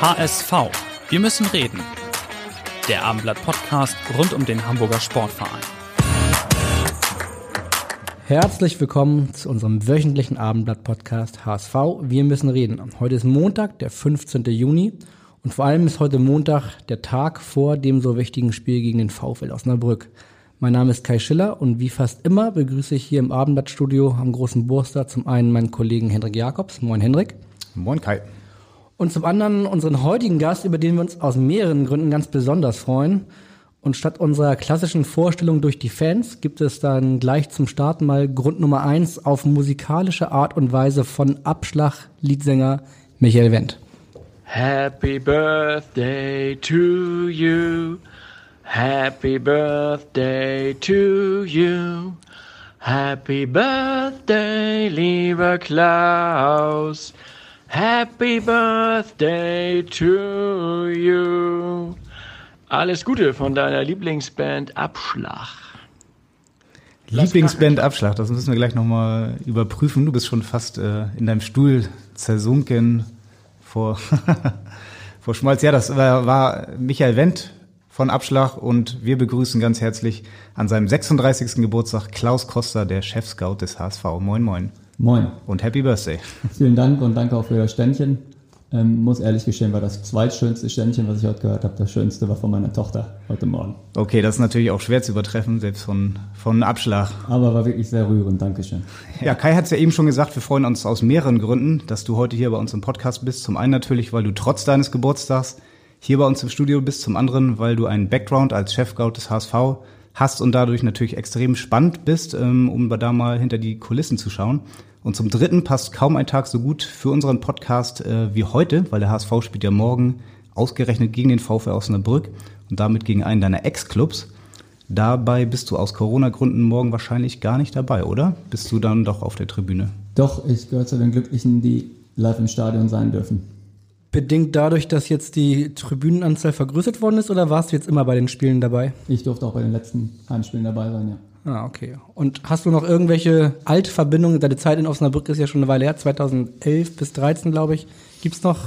HSV. Wir müssen reden. Der Abendblatt-Podcast rund um den Hamburger Sportverein. Herzlich willkommen zu unserem wöchentlichen Abendblatt-Podcast HSV. Wir müssen reden. Heute ist Montag, der 15. Juni. Und vor allem ist heute Montag der Tag vor dem so wichtigen Spiel gegen den VfL Osnabrück. Mein Name ist Kai Schiller und wie fast immer begrüße ich hier im Abendblattstudio am großen Burster zum einen meinen Kollegen Hendrik Jakobs. Moin Hendrik. Moin Kai. Und zum anderen unseren heutigen Gast, über den wir uns aus mehreren Gründen ganz besonders freuen. Und statt unserer klassischen Vorstellung durch die Fans gibt es dann gleich zum Start mal Grund Nummer eins auf musikalische Art und Weise von Abschlag-Leadsänger Michael Wendt. Happy Birthday to you. Happy Birthday to you. Happy Birthday, lieber Klaus. Happy Birthday to you. Alles Gute von deiner Lieblingsband Abschlag. Lieblingsband Abschlag, das müssen wir gleich nochmal überprüfen. Du bist schon fast äh, in deinem Stuhl zersunken vor, vor Schmalz. Ja, das war, war Michael Wendt von Abschlag und wir begrüßen ganz herzlich an seinem 36. Geburtstag Klaus Koster, der Chefscout des HSV. Moin, moin. Moin. Und Happy Birthday. Vielen Dank und danke auch für das Ständchen. Ähm, muss ehrlich gestehen, war das zweitschönste Ständchen, was ich heute gehört habe. Das schönste war von meiner Tochter heute Morgen. Okay, das ist natürlich auch schwer zu übertreffen, selbst von, von Abschlag. Aber war wirklich sehr rührend. Dankeschön. Ja, Kai hat es ja eben schon gesagt, wir freuen uns aus mehreren Gründen, dass du heute hier bei uns im Podcast bist. Zum einen natürlich, weil du trotz deines Geburtstags hier bei uns im Studio bist. Zum anderen, weil du einen Background als Chefscout des HSV hast und dadurch natürlich extrem spannend bist, ähm, um da mal hinter die Kulissen zu schauen. Und zum Dritten passt kaum ein Tag so gut für unseren Podcast äh, wie heute, weil der HSV spielt ja morgen ausgerechnet gegen den VfL Osnabrück und damit gegen einen deiner Ex-Clubs. Dabei bist du aus Corona-Gründen morgen wahrscheinlich gar nicht dabei, oder? Bist du dann doch auf der Tribüne? Doch, ich gehöre zu den Glücklichen, die live im Stadion sein dürfen. Bedingt dadurch, dass jetzt die Tribünenanzahl vergrößert worden ist oder warst du jetzt immer bei den Spielen dabei? Ich durfte auch bei den letzten Heimspielen dabei sein, ja. Ah, okay. Und hast du noch irgendwelche Altverbindungen? Deine Zeit in Osnabrück ist ja schon eine Weile her, 2011 bis 2013, glaube ich. Gibt es noch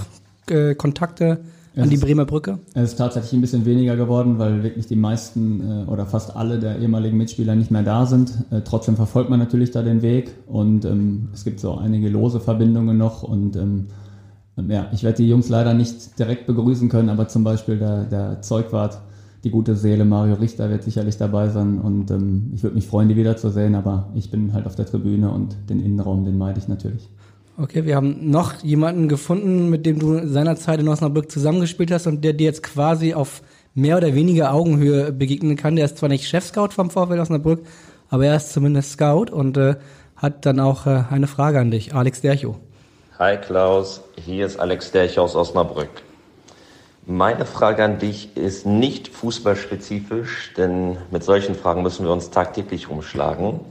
äh, Kontakte an Es die ist- Bremer Brücke? Es ist tatsächlich ein bisschen weniger geworden, weil wirklich die meisten äh, oder fast alle der ehemaligen Mitspieler nicht mehr da sind. Äh, trotzdem verfolgt man natürlich da den Weg und ähm, es gibt so einige lose Verbindungen noch und ähm, ähm, ja, ich werde die Jungs leider nicht direkt begrüßen können, aber zum Beispiel der, der Zeugwart, die gute Seele Mario Richter wird sicherlich dabei sein und ähm, ich würde mich freuen, die wiederzusehen, aber ich bin halt auf der Tribüne und den Innenraum, den meide ich natürlich. Okay, wir haben noch jemanden gefunden, mit dem du seinerzeit in Osnabrück zusammengespielt hast und der dir jetzt quasi auf mehr oder weniger Augenhöhe begegnen kann. Der ist zwar nicht Chefscout vom VfL Osnabrück, aber er ist zumindest Scout und äh, hat dann auch äh, eine Frage an dich. Alex Dercho. Hi Klaus, hier ist Alex Derch aus Osnabrück. Meine Frage an dich ist nicht fußballspezifisch, denn mit solchen Fragen müssen wir uns tagtäglich umschlagen.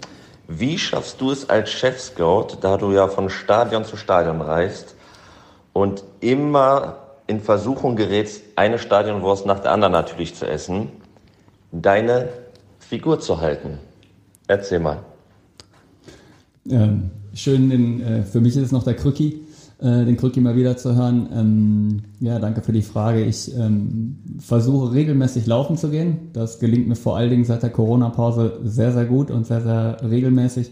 Wie schaffst du es als Chef-Scout, da du ja von Stadion zu Stadion reist und immer in Versuchung gerätst, eine Stadionwurst nach der anderen natürlich zu essen, deine Figur zu halten? Erzähl mal. Ähm, schön, den, äh, für mich ist es noch der Krücki, äh, den Krücki mal wieder zu hören. Ähm, ja, danke für die Frage. Ich ähm, versuche regelmäßig laufen zu gehen. Das gelingt mir vor allen Dingen seit der Corona-Pause sehr, sehr gut und sehr, sehr regelmäßig.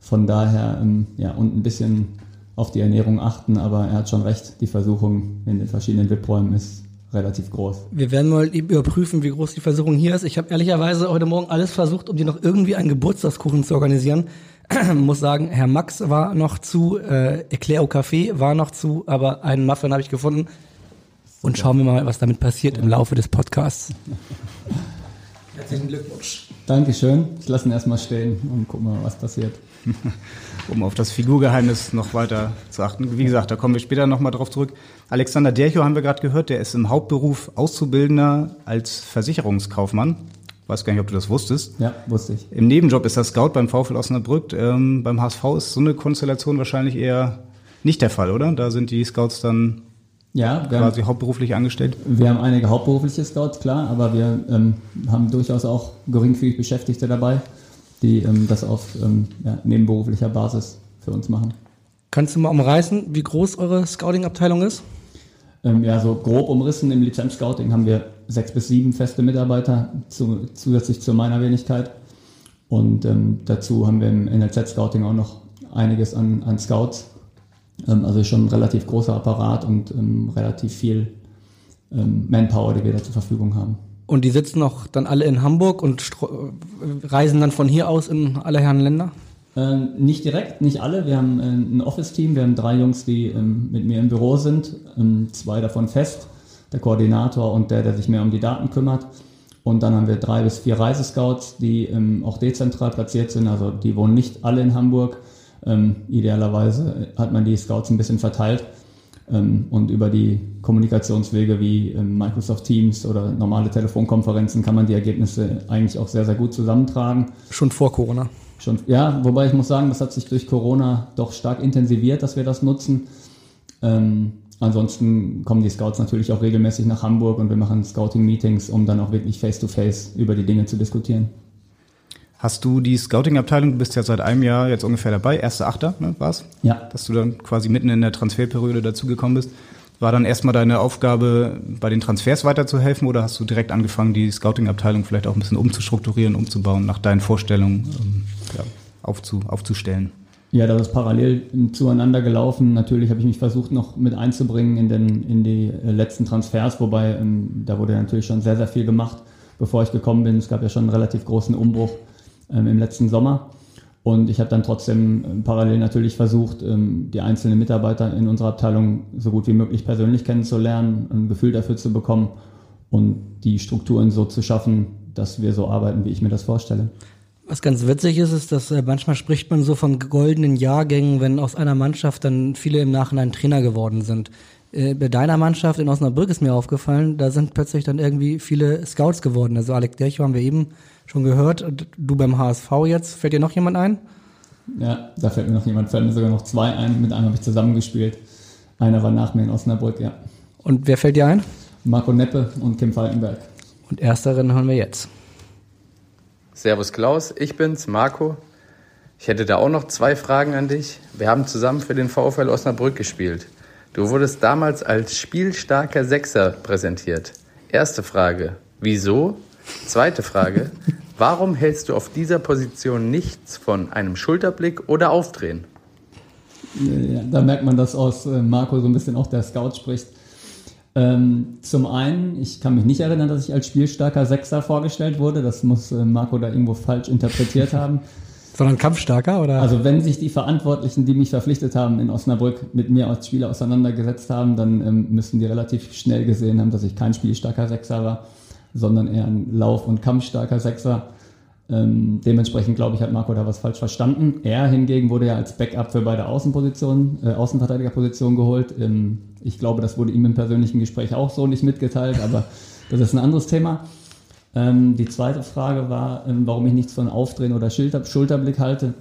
Von daher, ähm, ja, und ein bisschen auf die Ernährung achten, aber er hat schon recht, die Versuchung in den verschiedenen VIP-Räumen ist relativ groß. Wir werden mal überprüfen, wie groß die Versuchung hier ist. Ich habe ehrlicherweise heute Morgen alles versucht, um dir noch irgendwie einen Geburtstagskuchen zu organisieren. Muss sagen, Herr Max war noch zu, äh, Eclair au Café war noch zu, aber einen Muffin habe ich gefunden. Und schauen wir mal, was damit passiert im Laufe des Podcasts. Herzlichen Glückwunsch. Dankeschön. Ich lasse ihn erstmal stehen und gucken mal, was passiert. um auf das Figurgeheimnis noch weiter zu achten. Wie gesagt, da kommen wir später nochmal drauf zurück. Alexander Dercho haben wir gerade gehört, der ist im Hauptberuf Auszubildender als Versicherungskaufmann. Weiß gar nicht, ob du das wusstest. Ja, wusste ich. Im Nebenjob ist er Scout beim VfL Osnabrück. Ähm, beim HSV ist so eine Konstellation wahrscheinlich eher nicht der Fall, oder? Da sind die Scouts dann ja, quasi haben, hauptberuflich angestellt. Wir haben einige hauptberufliche Scouts, klar, aber wir ähm, haben durchaus auch geringfügig Beschäftigte dabei, die ähm, das auf ähm, ja, nebenberuflicher Basis für uns machen. Kannst du mal umreißen, wie groß eure Scouting-Abteilung ist? Ähm, ja, so grob umrissen im Lizenz-Scouting haben wir sechs bis sieben feste Mitarbeiter zu, zusätzlich zu meiner Wenigkeit. Und ähm, dazu haben wir im NLZ-Scouting auch noch einiges an, an Scouts. Ähm, also schon ein relativ großer Apparat und ähm, relativ viel ähm, Manpower, die wir da zur Verfügung haben. Und die sitzen auch dann alle in Hamburg und reisen dann von hier aus in alle Herren Länder? Äh, nicht direkt, nicht alle. Wir haben äh, ein Office-Team. Wir haben drei Jungs, die ähm, mit mir im Büro sind. Ähm, zwei davon fest, der Koordinator und der, der sich mehr um die Daten kümmert. Und dann haben wir drei bis vier Reisescouts, die ähm, auch dezentral platziert sind. Also die wohnen nicht alle in Hamburg. Ähm, idealerweise hat man die Scouts ein bisschen verteilt. Ähm, und über die Kommunikationswege wie ähm, Microsoft Teams oder normale Telefonkonferenzen kann man die Ergebnisse eigentlich auch sehr, sehr gut zusammentragen. Schon vor Corona. Schon, ja, wobei ich muss sagen, das hat sich durch Corona doch stark intensiviert, dass wir das nutzen. Ähm, ansonsten kommen die Scouts natürlich auch regelmäßig nach Hamburg und wir machen Scouting-Meetings, um dann auch wirklich face-to-face -face über die Dinge zu diskutieren. Hast du die Scouting-Abteilung, du bist ja seit einem Jahr jetzt ungefähr dabei, erster Achter, ne, war's? Ja. Dass du dann quasi mitten in der Transferperiode dazugekommen bist. War dann erstmal deine Aufgabe, bei den Transfers weiterzuhelfen oder hast du direkt angefangen, die Scouting-Abteilung vielleicht auch ein bisschen umzustrukturieren, umzubauen, nach deinen Vorstellungen ähm, ja, aufzu, aufzustellen? Ja, das ist parallel zueinander gelaufen. Natürlich habe ich mich versucht, noch mit einzubringen in, den, in die äh, letzten Transfers, wobei ähm, da wurde natürlich schon sehr, sehr viel gemacht, bevor ich gekommen bin. Es gab ja schon einen relativ großen Umbruch ähm, im letzten Sommer. Und ich habe dann trotzdem ähm, parallel natürlich versucht, ähm, die einzelnen Mitarbeiter in unserer Abteilung so gut wie möglich persönlich kennenzulernen, ein Gefühl dafür zu bekommen und die Strukturen so zu schaffen, dass wir so arbeiten, wie ich mir das vorstelle. Was ganz witzig ist, ist, dass äh, manchmal spricht man so von goldenen Jahrgängen, wenn aus einer Mannschaft dann viele im Nachhinein Trainer geworden sind. Äh, bei deiner Mannschaft in Osnabrück ist mir aufgefallen, da sind plötzlich dann irgendwie viele Scouts geworden. Also Alec Dercho haben wir eben schon gehört. Du beim HSV jetzt, fällt dir noch jemand ein? Ja, da fällt mir noch jemand, fällt mir sogar noch zwei ein. Mit einem habe ich zusammengespielt. Einer war nach mir in Osnabrück, ja. Und wer fällt dir ein? Marco Neppe und Kim Falkenberg. Und ersteren hören wir jetzt. Servus Klaus, ich bin's, Marco. Ich hätte da auch noch zwei Fragen an dich. Wir haben zusammen für den VfL Osnabrück gespielt. Du wurdest damals als spielstarker Sechser präsentiert. Erste Frage, wieso? Zweite Frage, warum hältst du auf dieser Position nichts von einem Schulterblick oder Aufdrehen? Ja, da merkt man, dass aus äh, Marco so ein bisschen auch der Scout spricht. Ähm, zum einen, ich kann mich nicht erinnern, dass ich als spielstarker Sechser vorgestellt wurde. Das muss äh, Marco da irgendwo falsch interpretiert haben. Sondern kampfstarker, oder? Also wenn sich die Verantwortlichen, die mich verpflichtet haben in Osnabrück, mit mir als Spieler auseinandergesetzt haben, dann ähm, müssen die relativ schnell gesehen haben, dass ich kein spielstarker Sechser war sondern eher ein Lauf- und kampfstarker Sechser. Ähm, dementsprechend, glaube ich, hat Marco da was falsch verstanden. Er hingegen wurde ja als Backup für beide Außenpositionen, äh, Außenverteidigerpositionen geholt. Ähm, ich glaube, das wurde ihm im persönlichen Gespräch auch so nicht mitgeteilt, aber das ist ein anderes Thema. Ähm, die zweite Frage war, ähm, warum ich nichts von Aufdrehen oder Schulter Schulterblick halte.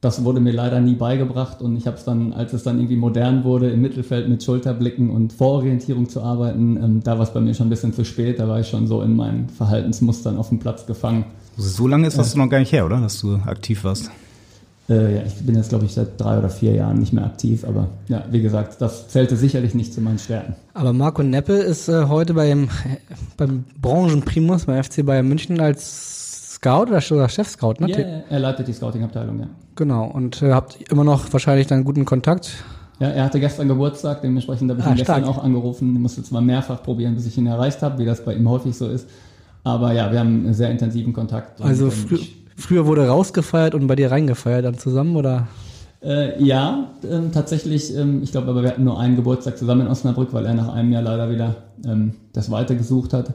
Das wurde mir leider nie beigebracht und ich habe es dann, als es dann irgendwie modern wurde, im Mittelfeld mit Schulterblicken und Vororientierung zu arbeiten, ähm, da war es bei mir schon ein bisschen zu spät. Da war ich schon so in meinen Verhaltensmustern auf dem Platz gefangen. So lange ist das äh, noch gar nicht her, oder? Dass du aktiv warst. Äh, ja, ich bin jetzt, glaube ich, seit drei oder vier Jahren nicht mehr aktiv, aber ja, wie gesagt, das zählte sicherlich nicht zu meinen Stärken. Aber Marco Neppe ist äh, heute beim, beim Branchenprimus beim FC Bayern München als Scout oder Chef-Scout, ne? Ja, er leitet die Scouting-Abteilung, ja. Genau, und äh, habt immer noch wahrscheinlich dann guten Kontakt? Ja, er hatte gestern Geburtstag, dementsprechend habe ich ah, ihn gestern auch angerufen. Ich musste zwar mehrfach probieren, bis ich ihn erreicht habe, wie das bei ihm häufig so ist. Aber ja, wir haben einen sehr intensiven Kontakt. Also frü früher wurde rausgefeiert und bei dir reingefeiert dann zusammen, oder? Äh, ja, äh, tatsächlich. Ähm, ich glaube, aber wir hatten nur einen Geburtstag zusammen in Osnabrück, weil er nach einem Jahr leider wieder ähm, das weitergesucht hat.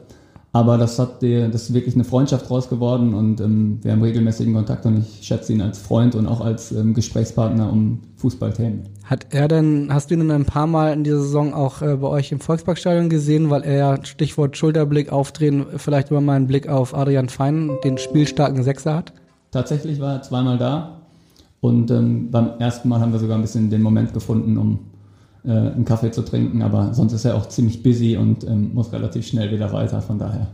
Aber das hat die, das ist wirklich eine Freundschaft draus geworden und ähm, wir haben regelmäßigen Kontakt und ich schätze ihn als Freund und auch als ähm, Gesprächspartner um Fußballthemen. Hat er denn, hast du ihn denn ein paar Mal in dieser Saison auch äh, bei euch im Volksparkstadion gesehen, weil er ja Stichwort Schulterblick aufdrehen, vielleicht über mal einen Blick auf Adrian Fein, den spielstarken Sechser hat? Tatsächlich war er zweimal da und ähm, beim ersten Mal haben wir sogar ein bisschen den Moment gefunden, um äh, einen Kaffee zu trinken, aber sonst ist er auch ziemlich busy und ähm, muss relativ schnell wieder weiter, von daher.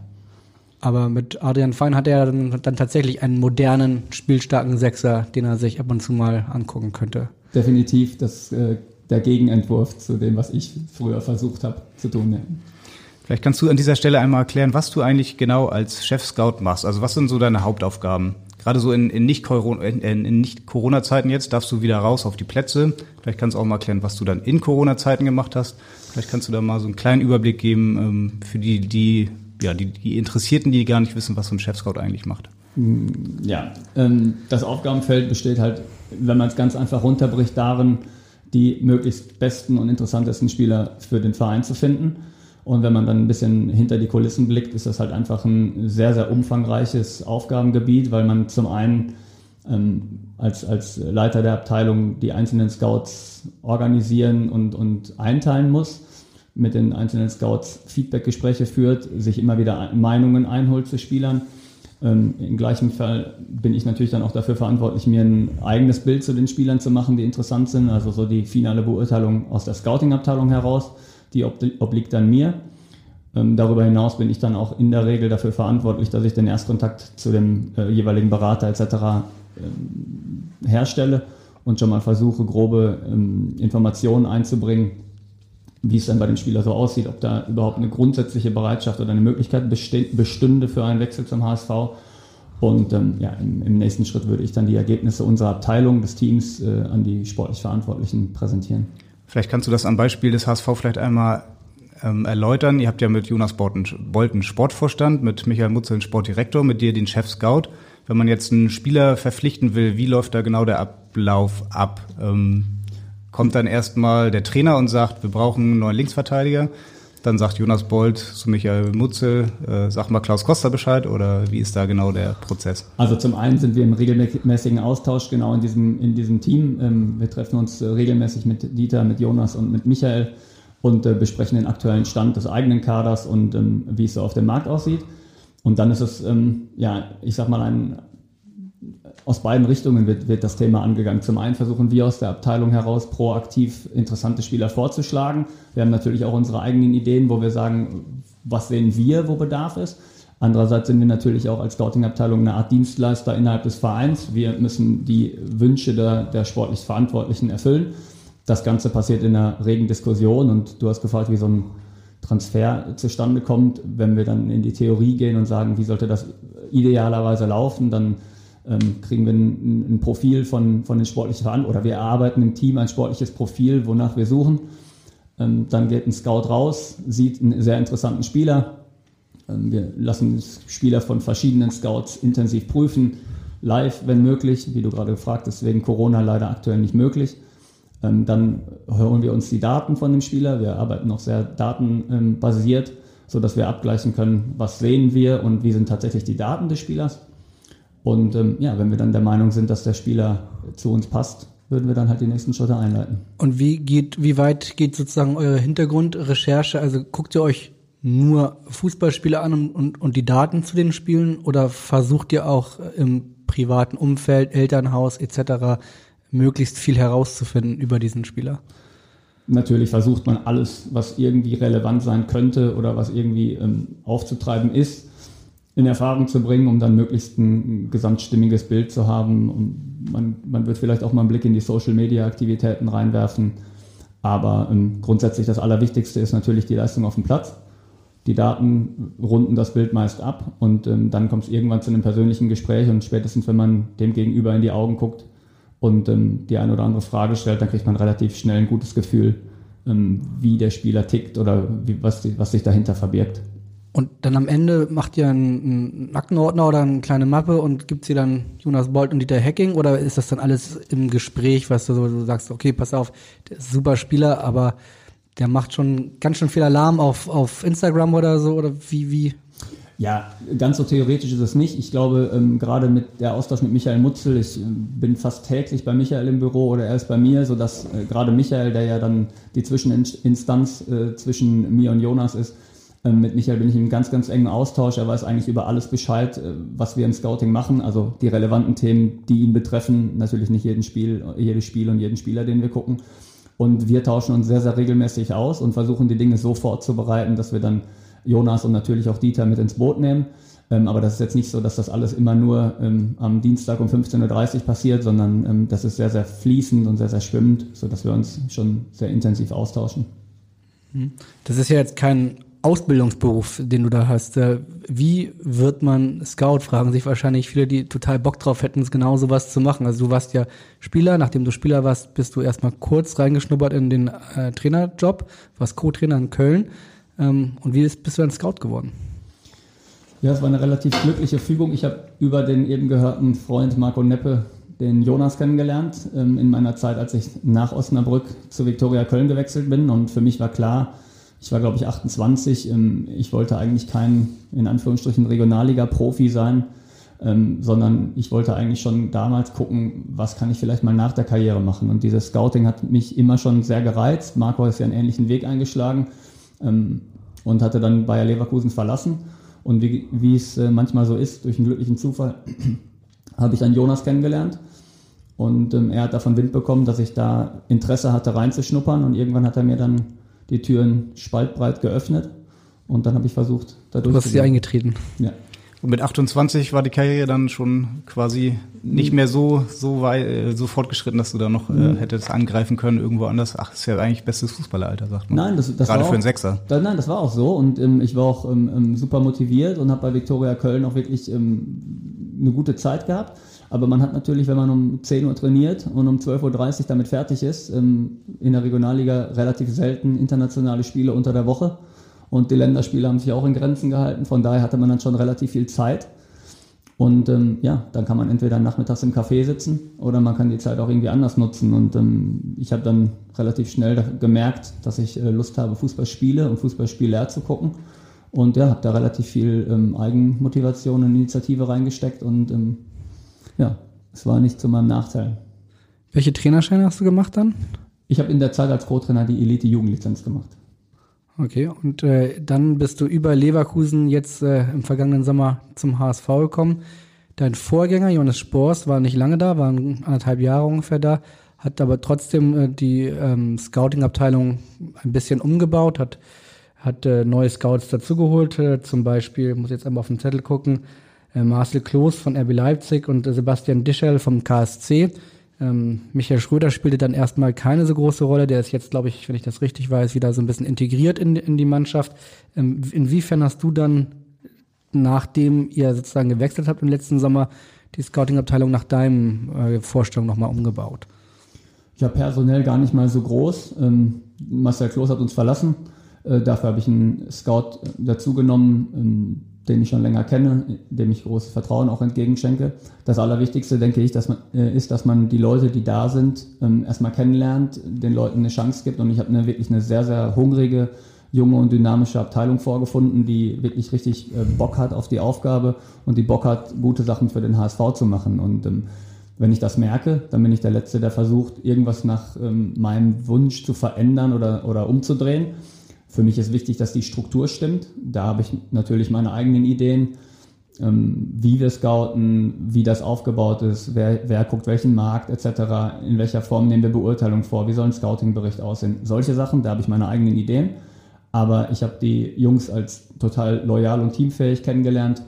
Aber mit Adrian Fein hat er dann, dann tatsächlich einen modernen, spielstarken Sechser, den er sich ab und zu mal angucken könnte. Definitiv das, äh, der Gegenentwurf zu dem, was ich früher versucht habe zu tun. Ja. Vielleicht kannst du an dieser Stelle einmal erklären, was du eigentlich genau als Chef-Scout machst. Also was sind so deine Hauptaufgaben? Gerade so in, in Nicht-Corona-Zeiten jetzt darfst du wieder raus auf die Plätze. Vielleicht kannst du auch mal erklären, was du dann in Corona-Zeiten gemacht hast. Vielleicht kannst du da mal so einen kleinen Überblick geben ähm, für die, die, ja, die, die Interessierten, die gar nicht wissen, was so ein Chef-Scout eigentlich macht. Ja, ähm, das Aufgabenfeld besteht halt, wenn man es ganz einfach runterbricht, darin, die möglichst besten und interessantesten Spieler für den Verein zu finden und wenn man dann ein bisschen hinter die Kulissen blickt, ist das halt einfach ein sehr, sehr umfangreiches Aufgabengebiet, weil man zum einen ähm, als, als Leiter der Abteilung die einzelnen Scouts organisieren und, und einteilen muss, mit den einzelnen Scouts Feedbackgespräche führt, sich immer wieder Meinungen einholt zu Spielern. Ähm, Im gleichen Fall bin ich natürlich dann auch dafür verantwortlich, mir ein eigenes Bild zu den Spielern zu machen, die interessant sind, also so die finale Beurteilung aus der Scouting-Abteilung heraus die obliegt dann mir. Ähm, darüber hinaus bin ich dann auch in der Regel dafür verantwortlich, dass ich den Erstkontakt zu dem äh, jeweiligen Berater etc. Ähm, herstelle und schon mal versuche, grobe ähm, Informationen einzubringen, wie es dann bei dem Spieler so aussieht, ob da überhaupt eine grundsätzliche Bereitschaft oder eine Möglichkeit bestünde für einen Wechsel zum HSV. Und ähm, ja, im, im, nächsten Schritt würde ich dann die Ergebnisse unserer Abteilung, des Teams äh, an die sportlich Verantwortlichen präsentieren. Vielleicht kannst du das am Beispiel des HSV vielleicht einmal ähm, erläutern. Ihr habt ja mit Jonas Bolten Sportvorstand, mit Michael Mutzel Sportdirektor, mit dir den Chef Scout. Wenn man jetzt einen Spieler verpflichten will, wie läuft da genau der Ablauf ab? Ähm, kommt dann erstmal der Trainer und sagt, wir brauchen einen neuen Linksverteidiger. Dann sagt Jonas Bolt zu Michael Mutzel, äh, sag mal Klaus Koster Bescheid oder wie ist da genau der Prozess? Also zum einen sind wir im regelmäßigen Austausch genau in diesem, in diesem Team. Ähm, wir treffen uns äh, regelmäßig mit Dieter, mit Jonas und mit Michael und äh, besprechen den aktuellen Stand des eigenen Kaders und ähm, wie es so auf dem Markt aussieht. Und dann ist es, ähm, ja, ich sag mal, ein, aus beiden Richtungen wird, wird das Thema angegangen. Zum einen versuchen wir aus der Abteilung heraus proaktiv interessante Spieler vorzuschlagen. Wir haben natürlich auch unsere eigenen Ideen, wo wir sagen, was sehen wir, wo Bedarf ist. Andererseits sind wir natürlich auch als Scouting-Abteilung eine Art Dienstleister innerhalb des Vereins. Wir müssen die Wünsche der, der sportlich Verantwortlichen erfüllen. Das Ganze passiert in einer regen Diskussion und du hast gefragt, wie so ein Transfer zustande kommt. Wenn wir dann in die Theorie gehen und sagen, wie sollte das idealerweise laufen, dann ähm, kriegen wir ein, ein, Profil von, von den sportlichen Verantwortlichen oder wir erarbeiten im Team ein sportliches Profil, wonach wir suchen. Ähm, dann geht ein Scout raus, sieht einen sehr interessanten Spieler. Ähm, wir lassen Spieler von verschiedenen Scouts intensiv prüfen, live, wenn möglich, wie du gerade gefragt hast, wegen Corona leider aktuell nicht möglich. Ähm, dann holen wir uns die Daten von dem Spieler. Wir arbeiten noch sehr datenbasiert, sodass wir abgleichen können, was sehen wir und wie sind tatsächlich die Daten des Spielers. Und ähm, ja, wenn wir dann der Meinung sind, dass der Spieler zu uns passt, würden wir dann halt die nächsten Schritte einleiten. Und wie geht, wie weit geht sozusagen eure Hintergrundrecherche? Also guckt ihr euch nur Fußballspiele an und, und, und die Daten zu den Spielen oder versucht ihr auch im privaten Umfeld, Elternhaus etc. möglichst viel herauszufinden über diesen Spieler? Natürlich versucht man alles, was irgendwie relevant sein könnte oder was irgendwie ähm, aufzutreiben ist, in Erfahrung zu bringen, um dann möglichst ein gesamtstimmiges Bild zu haben. Und man, man wird vielleicht auch mal einen Blick in die Social-Media-Aktivitäten reinwerfen. Aber ähm, grundsätzlich das Allerwichtigste ist natürlich die Leistung auf dem Platz. Die Daten runden das Bild meist ab und ähm, dann kommt es irgendwann zu einem persönlichen Gespräch und spätestens, wenn man dem Gegenüber in die Augen guckt und ähm, die eine oder andere Frage stellt, dann kriegt man relativ schnell ein gutes Gefühl, ähm, wie der Spieler tickt oder wie, was, was sich dahinter verbirgt. Und dann am Ende macht ihr einen, einen Aktenordner oder eine kleine Mappe und gibt sie dann Jonas Bolt und Dieter Hacking oder ist das dann alles im Gespräch, was du so du sagst, okay, pass auf, der ist super Spieler, aber der macht schon ganz schön viel Alarm auf, auf Instagram oder so oder wie, wie? Ja, ganz so theoretisch ist es nicht. Ich glaube, ähm, gerade mit der Austausch mit Michael Mutzel, ich äh, bin fast täglich bei Michael im Büro oder er ist bei mir, sodass äh, gerade Michael, der ja dann die Zwischeninstanz äh, zwischen mir und Jonas ist, mit Michael bin ich im ganz, ganz engen Austausch. Er weiß eigentlich über alles Bescheid, äh, was wir im Scouting machen. Also die relevanten Themen, die ihn betreffen. Natürlich nicht jeden Spiel, jedes Spiel und jeden Spieler, den wir gucken. Und wir tauschen uns sehr, sehr regelmäßig aus und versuchen die Dinge so vorzubereiten, dass wir dann Jonas und natürlich auch Dieter mit ins Boot nehmen. Ähm, aber das ist jetzt nicht so, dass das alles immer nur ähm, am Dienstag um 15.30 Uhr passiert, sondern ähm, das ist sehr, sehr fließend und sehr, sehr schwimmend, sodass wir uns schon sehr intensiv austauschen. Mhm. Das ist ja jetzt kein Ausbildungsberuf, den du da hast. Äh, wie wird man Scout? Fragen sich wahrscheinlich viele, die total Bock drauf hätten, genau sowas zu machen. Also du warst ja Spieler, nachdem du Spieler warst, bist du erstmal kurz reingeschnuppert in den äh, Trainerjob, warst Co-Trainer in Köln. Ähm, und wie bist, bist du dann Scout geworden? Ja, es war eine relativ glückliche Fügung. Ich habe über den eben gehörten Freund Marco Neppe den Jonas kennengelernt ähm, in meiner Zeit, als ich nach Osnabrück zu Viktoria Köln gewechselt bin. Und für mich war klar, ich war glaube ich 28, ähm, ich wollte eigentlich kein, in Anführungsstrichen, Regionalliga-Profi sein, ähm, sondern ich wollte eigentlich schon damals gucken, was kann ich vielleicht mal nach der Karriere machen. Und dieses Scouting hat mich immer schon sehr gereizt. Marco ist ja einen ähnlichen Weg eingeschlagen ähm, und hatte dann Bayer Leverkusen verlassen. Und wie, wie es äh, manchmal so ist, durch einen glücklichen Zufall, habe ich dann Jonas kennengelernt. Und ähm, er hat davon Wind bekommen, dass ich da Interesse hatte, reinzuschnuppern. Und irgendwann hat er mir dann die Türen spaltbreit geöffnet. Und dann habe ich versucht, da Du hast sie eingetreten. Ja. Und mit 28 war die Karriere dann schon quasi nicht mehr so so weit, äh, so fortgeschritten, dass du da noch äh, Mhm. hättest angreifen können irgendwo anders. Ach, ist ja eigentlich bestes Fußballeralter, sagt man. Nein, das, das Gerade war für auch, einen Sechser. Da, nein, das war auch so und ähm, ich war auch ähm, ähm, super motiviert und habe bei Viktoria Köln auch wirklich ähm, eine gute Zeit gehabt. Aber man hat natürlich, wenn man um 10 Uhr trainiert und um 12.30 Uhr damit fertig ist, ähm, in der Regionalliga relativ selten internationale Spiele unter der Woche. Und die Länderspiele haben sich auch in Grenzen gehalten. Von daher hatte man dann schon relativ viel Zeit. Und ähm, ja, dann kann man entweder nachmittags im Café sitzen oder man kann die Zeit auch irgendwie anders nutzen. Und ähm, ich habe dann relativ schnell gemerkt, dass ich äh, Lust habe, Fußballspiele und Fußballspiele zu gucken. Und ja, habe da relativ viel ähm, Eigenmotivation und Initiative reingesteckt und ähm, ja, es war nicht zu meinem Nachteil. Welche Trainerscheine hast du gemacht dann? Ich habe in der Zeit als Co-Trainer die Elite-Jugendlizenz gemacht. Okay, und äh, dann bist du über Leverkusen jetzt äh, im vergangenen Sommer zum HSV gekommen. Dein Vorgänger, Johannes Spors, war nicht lange da, war anderthalb Jahre ungefähr da, hat aber trotzdem äh, die ähm, Scouting-Abteilung ein bisschen umgebaut, hat, hat äh, neue Scouts dazugeholt, äh, zum Beispiel, muss jetzt einmal auf den Zettel gucken, Marcel Kloß von RB Leipzig und äh, Sebastian Dischel vom KSC. Ähm, Michael Schröder spielte dann erstmal keine so große Rolle. Der ist jetzt, glaube ich, wenn ich das richtig weiß, wieder so ein bisschen integriert in, in die Mannschaft. Ähm, inwiefern hast du dann, nachdem ihr sozusagen gewechselt habt im letzten Sommer, die Scouting-Abteilung nach deinem äh, Vorstellung nochmal umgebaut? Ja, personell gar nicht mal so groß. Ähm, Marcel Kloß hat uns verlassen. Äh, dafür habe ich einen Scout äh, dazugenommen, ähm, den ich schon länger kenne, dem ich großes Vertrauen auch entgegenschenke. Das Allerwichtigste, denke ich, dass man, äh, ist, dass man die Leute, die da sind, ähm, erstmal kennenlernt, den Leuten eine Chance gibt. Und ich habe eine, wirklich eine sehr, sehr hungrige, junge und dynamische Abteilung vorgefunden, die wirklich richtig äh, Bock hat auf die Aufgabe und die Bock hat, gute Sachen für den HSV zu machen. Und ähm, wenn ich das merke, dann bin ich der Letzte, der versucht, irgendwas nach ähm, meinem Wunsch zu verändern oder, oder umzudrehen. Für mich ist wichtig, dass die Struktur stimmt. Da habe ich natürlich meine eigenen Ideen, ähm, wie wir scouten, wie das aufgebaut ist, wer, wer guckt welchen Markt etc., in welcher Form nehmen wir Beurteilung vor, wie soll ein Scouting-Bericht aussehen. Solche Sachen, da habe ich meine eigenen Ideen. Aber ich habe die Jungs als total loyal und teamfähig kennengelernt,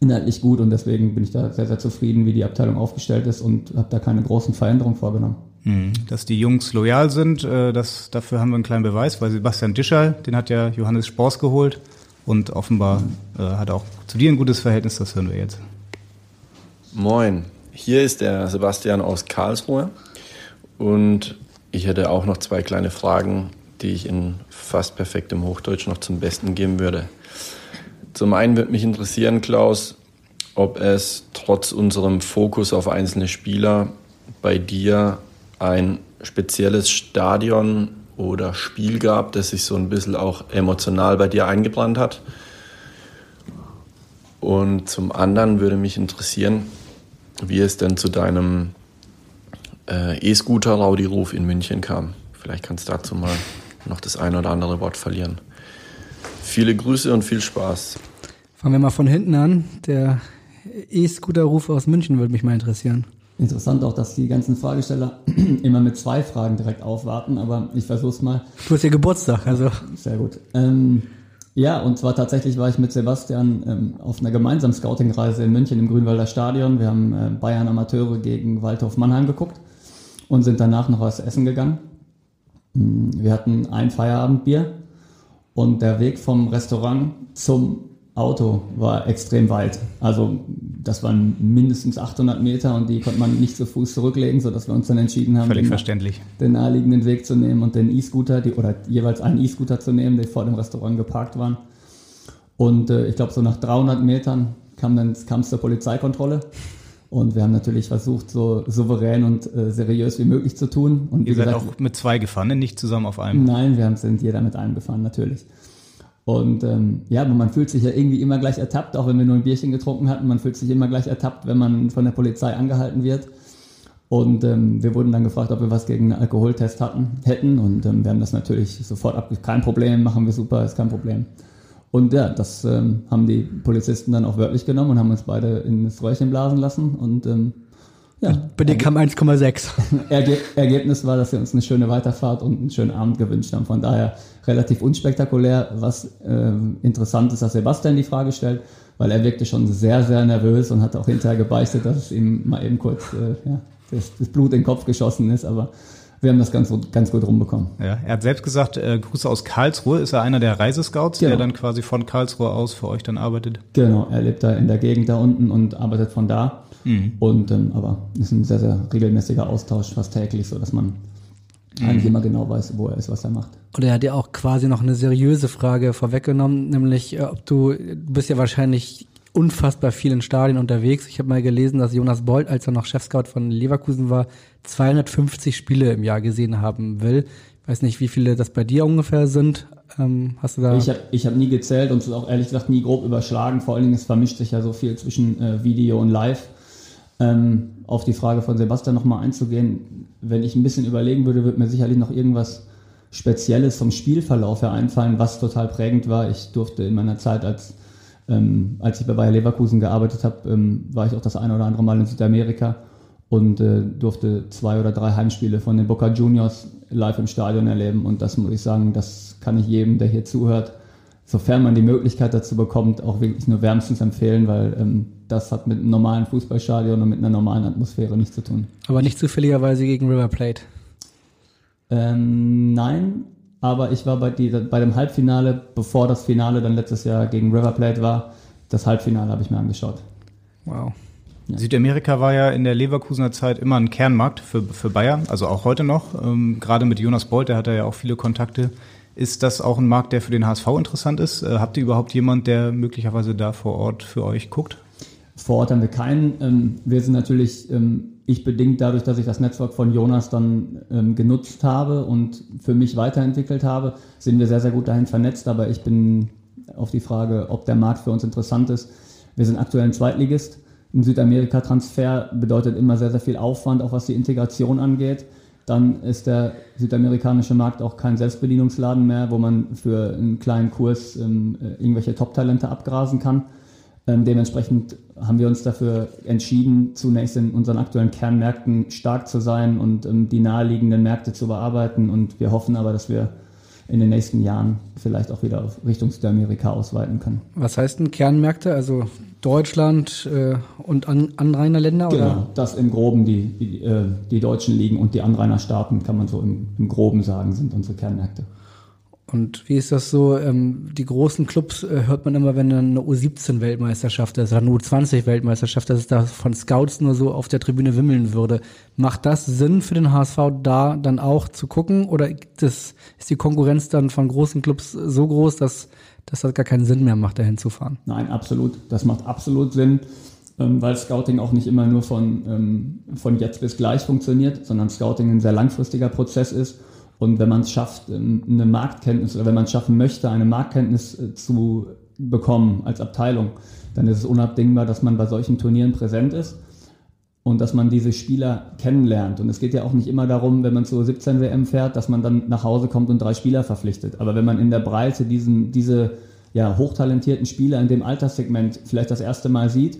inhaltlich gut und deswegen bin ich da sehr, sehr zufrieden, wie die Abteilung aufgestellt ist und habe da keine großen Veränderungen vorgenommen. Mhm. Dass die Jungs loyal sind, äh, das, dafür haben wir einen kleinen Beweis, weil Sebastian Discher, den hat ja Johannes Spors geholt und offenbar äh, hat er auch zu dir ein gutes Verhältnis, das hören wir jetzt. Moin, hier ist der Sebastian aus Karlsruhe und ich hätte auch noch zwei kleine Fragen, die ich in fast perfektem Hochdeutsch noch zum Besten geben würde. Zum einen würde mich interessieren, Klaus, ob es trotz unserem Fokus auf einzelne Spieler bei dir ein spezielles Stadion oder Spiel gab, das sich so ein bisschen auch emotional bei dir eingebrannt hat. Und zum anderen würde mich interessieren, wie es denn zu deinem äh, E-Scooter-Raudi-Ruf in München kam. Vielleicht kannst du dazu mal noch das ein oder andere Wort verlieren. Viele Grüße und viel Spaß. Fangen wir mal von hinten an. Der E-Scooter-Ruf aus München würde mich mal interessieren. Interessant auch, dass die ganzen Fragesteller immer mit zwei Fragen direkt aufwarten, aber ich versuch's mal. Du hast ja Geburtstag, also. Sehr gut. Ähm, ja, und zwar tatsächlich war ich mit Sebastian ähm, auf einer gemeinsamen Scouting-Reise in München im Grünwalder Stadion. Wir haben äh, Bayern Amateure gegen Waldhof Mannheim geguckt und sind danach noch was essen gegangen. Mm, wir hatten ein Feierabendbier und der Weg vom Restaurant zum Auto war extrem weit. Also das waren mindestens 800 Meter und die konnte man nicht zu Fuß zurücklegen, sodass wir uns dann entschieden haben, den, den naheliegenden Weg zu nehmen und den E-Scooter, die, oder jeweils einen E-Scooter zu nehmen, die vor dem Restaurant geparkt waren. Und äh, ich glaube, so nach 300 Metern kam es zur Polizeikontrolle. Und wir haben natürlich versucht, so souverän und äh, seriös wie möglich zu tun. Und Ihr seid gesagt, auch mit zwei gefahren, ne? nicht zusammen auf einem. Nein, wir haben, sind jeder mit einem gefahren, natürlich. Und ähm, ja, aber man fühlt sich ja irgendwie immer gleich ertappt, auch wenn wir nur ein Bierchen getrunken hatten. Man fühlt sich immer gleich ertappt, wenn man von der Polizei angehalten wird. Und ähm, wir wurden dann gefragt, ob wir was gegen einen Alkoholtest hatten, hätten. Und ähm, wir haben das natürlich sofort abge... Kein Problem, machen wir super, ist kein Problem. Und ja, das ähm, haben die Polizisten dann auch wörtlich genommen und haben uns beide in das Röhrchen blasen lassen. Und ähm, ja, Bei dir kam 1,6. Erge Ergebnis war, dass wir uns eine schöne Weiterfahrt und einen schönen Abend gewünscht haben. Von daher relativ unspektakulär. Was ähm, interessant ist, dass Sebastian die Frage stellt, weil er wirkte schon sehr, sehr nervös und hat auch hinterher gebeichtet, dass es ihm mal eben kurz äh, ja, das, das Blut in den Kopf geschossen ist. Aber wir haben das ganz, ganz gut rumbekommen. Ja, er hat selbst gesagt, äh, Grüße aus Karlsruhe. Ist er einer der Reisescouts, Genau. der dann quasi von Karlsruhe aus für euch dann arbeitet? Genau, er lebt da in der Gegend da unten und arbeitet von da. Und ähm, aber ist ein sehr, sehr regelmäßiger Austausch, fast täglich, so dass man eigentlich immer genau weiß, wo er ist, was er macht. Und er hat ja auch quasi noch eine seriöse Frage vorweggenommen, nämlich äh, ob du, du bist ja wahrscheinlich unfassbar viel in Stadien unterwegs. Ich habe mal gelesen, dass Jonas Bolt, als er noch Chefscout von Leverkusen war, 250 Spiele im Jahr gesehen haben will. Ich weiß nicht, wie viele das bei dir ungefähr sind. Ähm, hast du da? Ich habe ich hab nie gezählt und es ist auch ehrlich gesagt nie grob überschlagen. Vor allen Dingen, es vermischt sich ja so viel zwischen äh, Video und Live. Ähm, auf die Frage von Sebastian nochmal einzugehen, wenn ich ein bisschen überlegen würde, würde mir sicherlich noch irgendwas Spezielles vom Spielverlauf her einfallen, was total prägend war. Ich durfte in meiner Zeit, als, ähm, als ich bei Bayer Leverkusen gearbeitet habe, ähm, war ich auch das eine oder andere Mal in Südamerika und äh, durfte zwei oder drei Heimspiele von den Boca Juniors live im Stadion erleben. Und das muss ich sagen, das kann ich jedem, der hier zuhört, sofern man die Möglichkeit dazu bekommt, auch wirklich nur wärmstens empfehlen, weil ähm, das hat mit einem normalen Fußballstadion und mit einer normalen Atmosphäre nichts zu tun. Aber nicht zufälligerweise gegen River Plate. Ähm, nein, aber ich war bei, die, bei dem Halbfinale, bevor das Finale dann letztes Jahr gegen River Plate war, das Halbfinale habe ich mir angeschaut. Wow. Südamerika war ja in der Leverkusener Zeit immer ein Kernmarkt für, für Bayern, also auch heute noch. Ähm, gerade mit Jonas Bolt, der hat ja auch viele Kontakte. Ist das auch ein Markt, der für den HSV interessant ist? Äh, habt ihr überhaupt jemand, der möglicherweise da vor Ort für euch guckt? Vor Ort haben wir keinen. Ähm, wir sind natürlich, ähm, ich bedingt dadurch, dass ich das Netzwerk von Jonas dann ähm, genutzt habe und für mich weiterentwickelt habe, sind wir sehr, sehr gut dahin vernetzt. Aber ich bin auf die Frage, ob der Markt für uns interessant ist. Wir sind aktuell ein Zweitligist. Ein Südamerika-Transfer bedeutet immer sehr, sehr viel Aufwand, auch was die Integration angeht. Dann ist der südamerikanische Markt auch kein Selbstbedienungsladen mehr, wo man für einen kleinen Kurs ähm, äh, irgendwelche Top-Talente abgrasen kann. Ähm, dementsprechend haben wir uns dafür entschieden, zunächst in unseren aktuellen Kernmärkten stark zu sein und ähm, die naheliegenden Märkte zu bearbeiten. Und wir hoffen aber, dass wir in den nächsten Jahren vielleicht auch wieder auf Richtung Südamerika ausweiten können. Was heißt denn Kernmärkte? Also Deutschland äh, und an, Anrainerländer? Genau, Oder? das im Groben die, die, äh, die deutschen Ligen und die Anrainerstaaten, kann man so im, im Groben sagen, sind unsere Kernmärkte. Und wie ist das so? Ähm, die großen Clubs äh, hört man immer, wenn dann eine U17-Weltmeisterschaft ist oder eine U20-Weltmeisterschaft, dass es da von Scouts nur so auf der Tribüne wimmeln würde. Macht das Sinn für den HSV da dann auch zu gucken? Oder das, ist die Konkurrenz dann von großen Clubs so groß, dass, dass das gar keinen Sinn mehr macht, dahin zu fahren? Nein, absolut. Das macht absolut Sinn, ähm, weil Scouting auch nicht immer nur von, ähm, von jetzt bis gleich funktioniert, sondern Scouting ein sehr langfristiger Prozess ist. Und wenn man es schafft, ähm, eine Marktkenntnis oder wenn man es schaffen möchte, eine Marktkenntnis äh, zu bekommen als Abteilung, dann ist es unabdingbar, dass man bei solchen Turnieren präsent ist und dass man diese Spieler kennenlernt. Und es geht ja auch nicht immer darum, wenn man zur 17 WM fährt, dass man dann nach Hause kommt und drei Spieler verpflichtet. Aber wenn man in der Breite diesen, diese ja, hochtalentierten Spieler in dem Alterssegment vielleicht das erste Mal sieht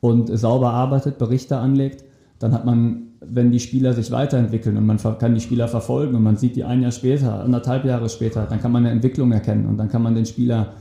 und sauber arbeitet, Berichte anlegt, dann hat man, wenn die Spieler sich weiterentwickeln und man kann die Spieler verfolgen und man sieht die ein Jahr später, anderthalb Jahre später, dann kann man eine Entwicklung erkennen und dann kann man den Spieler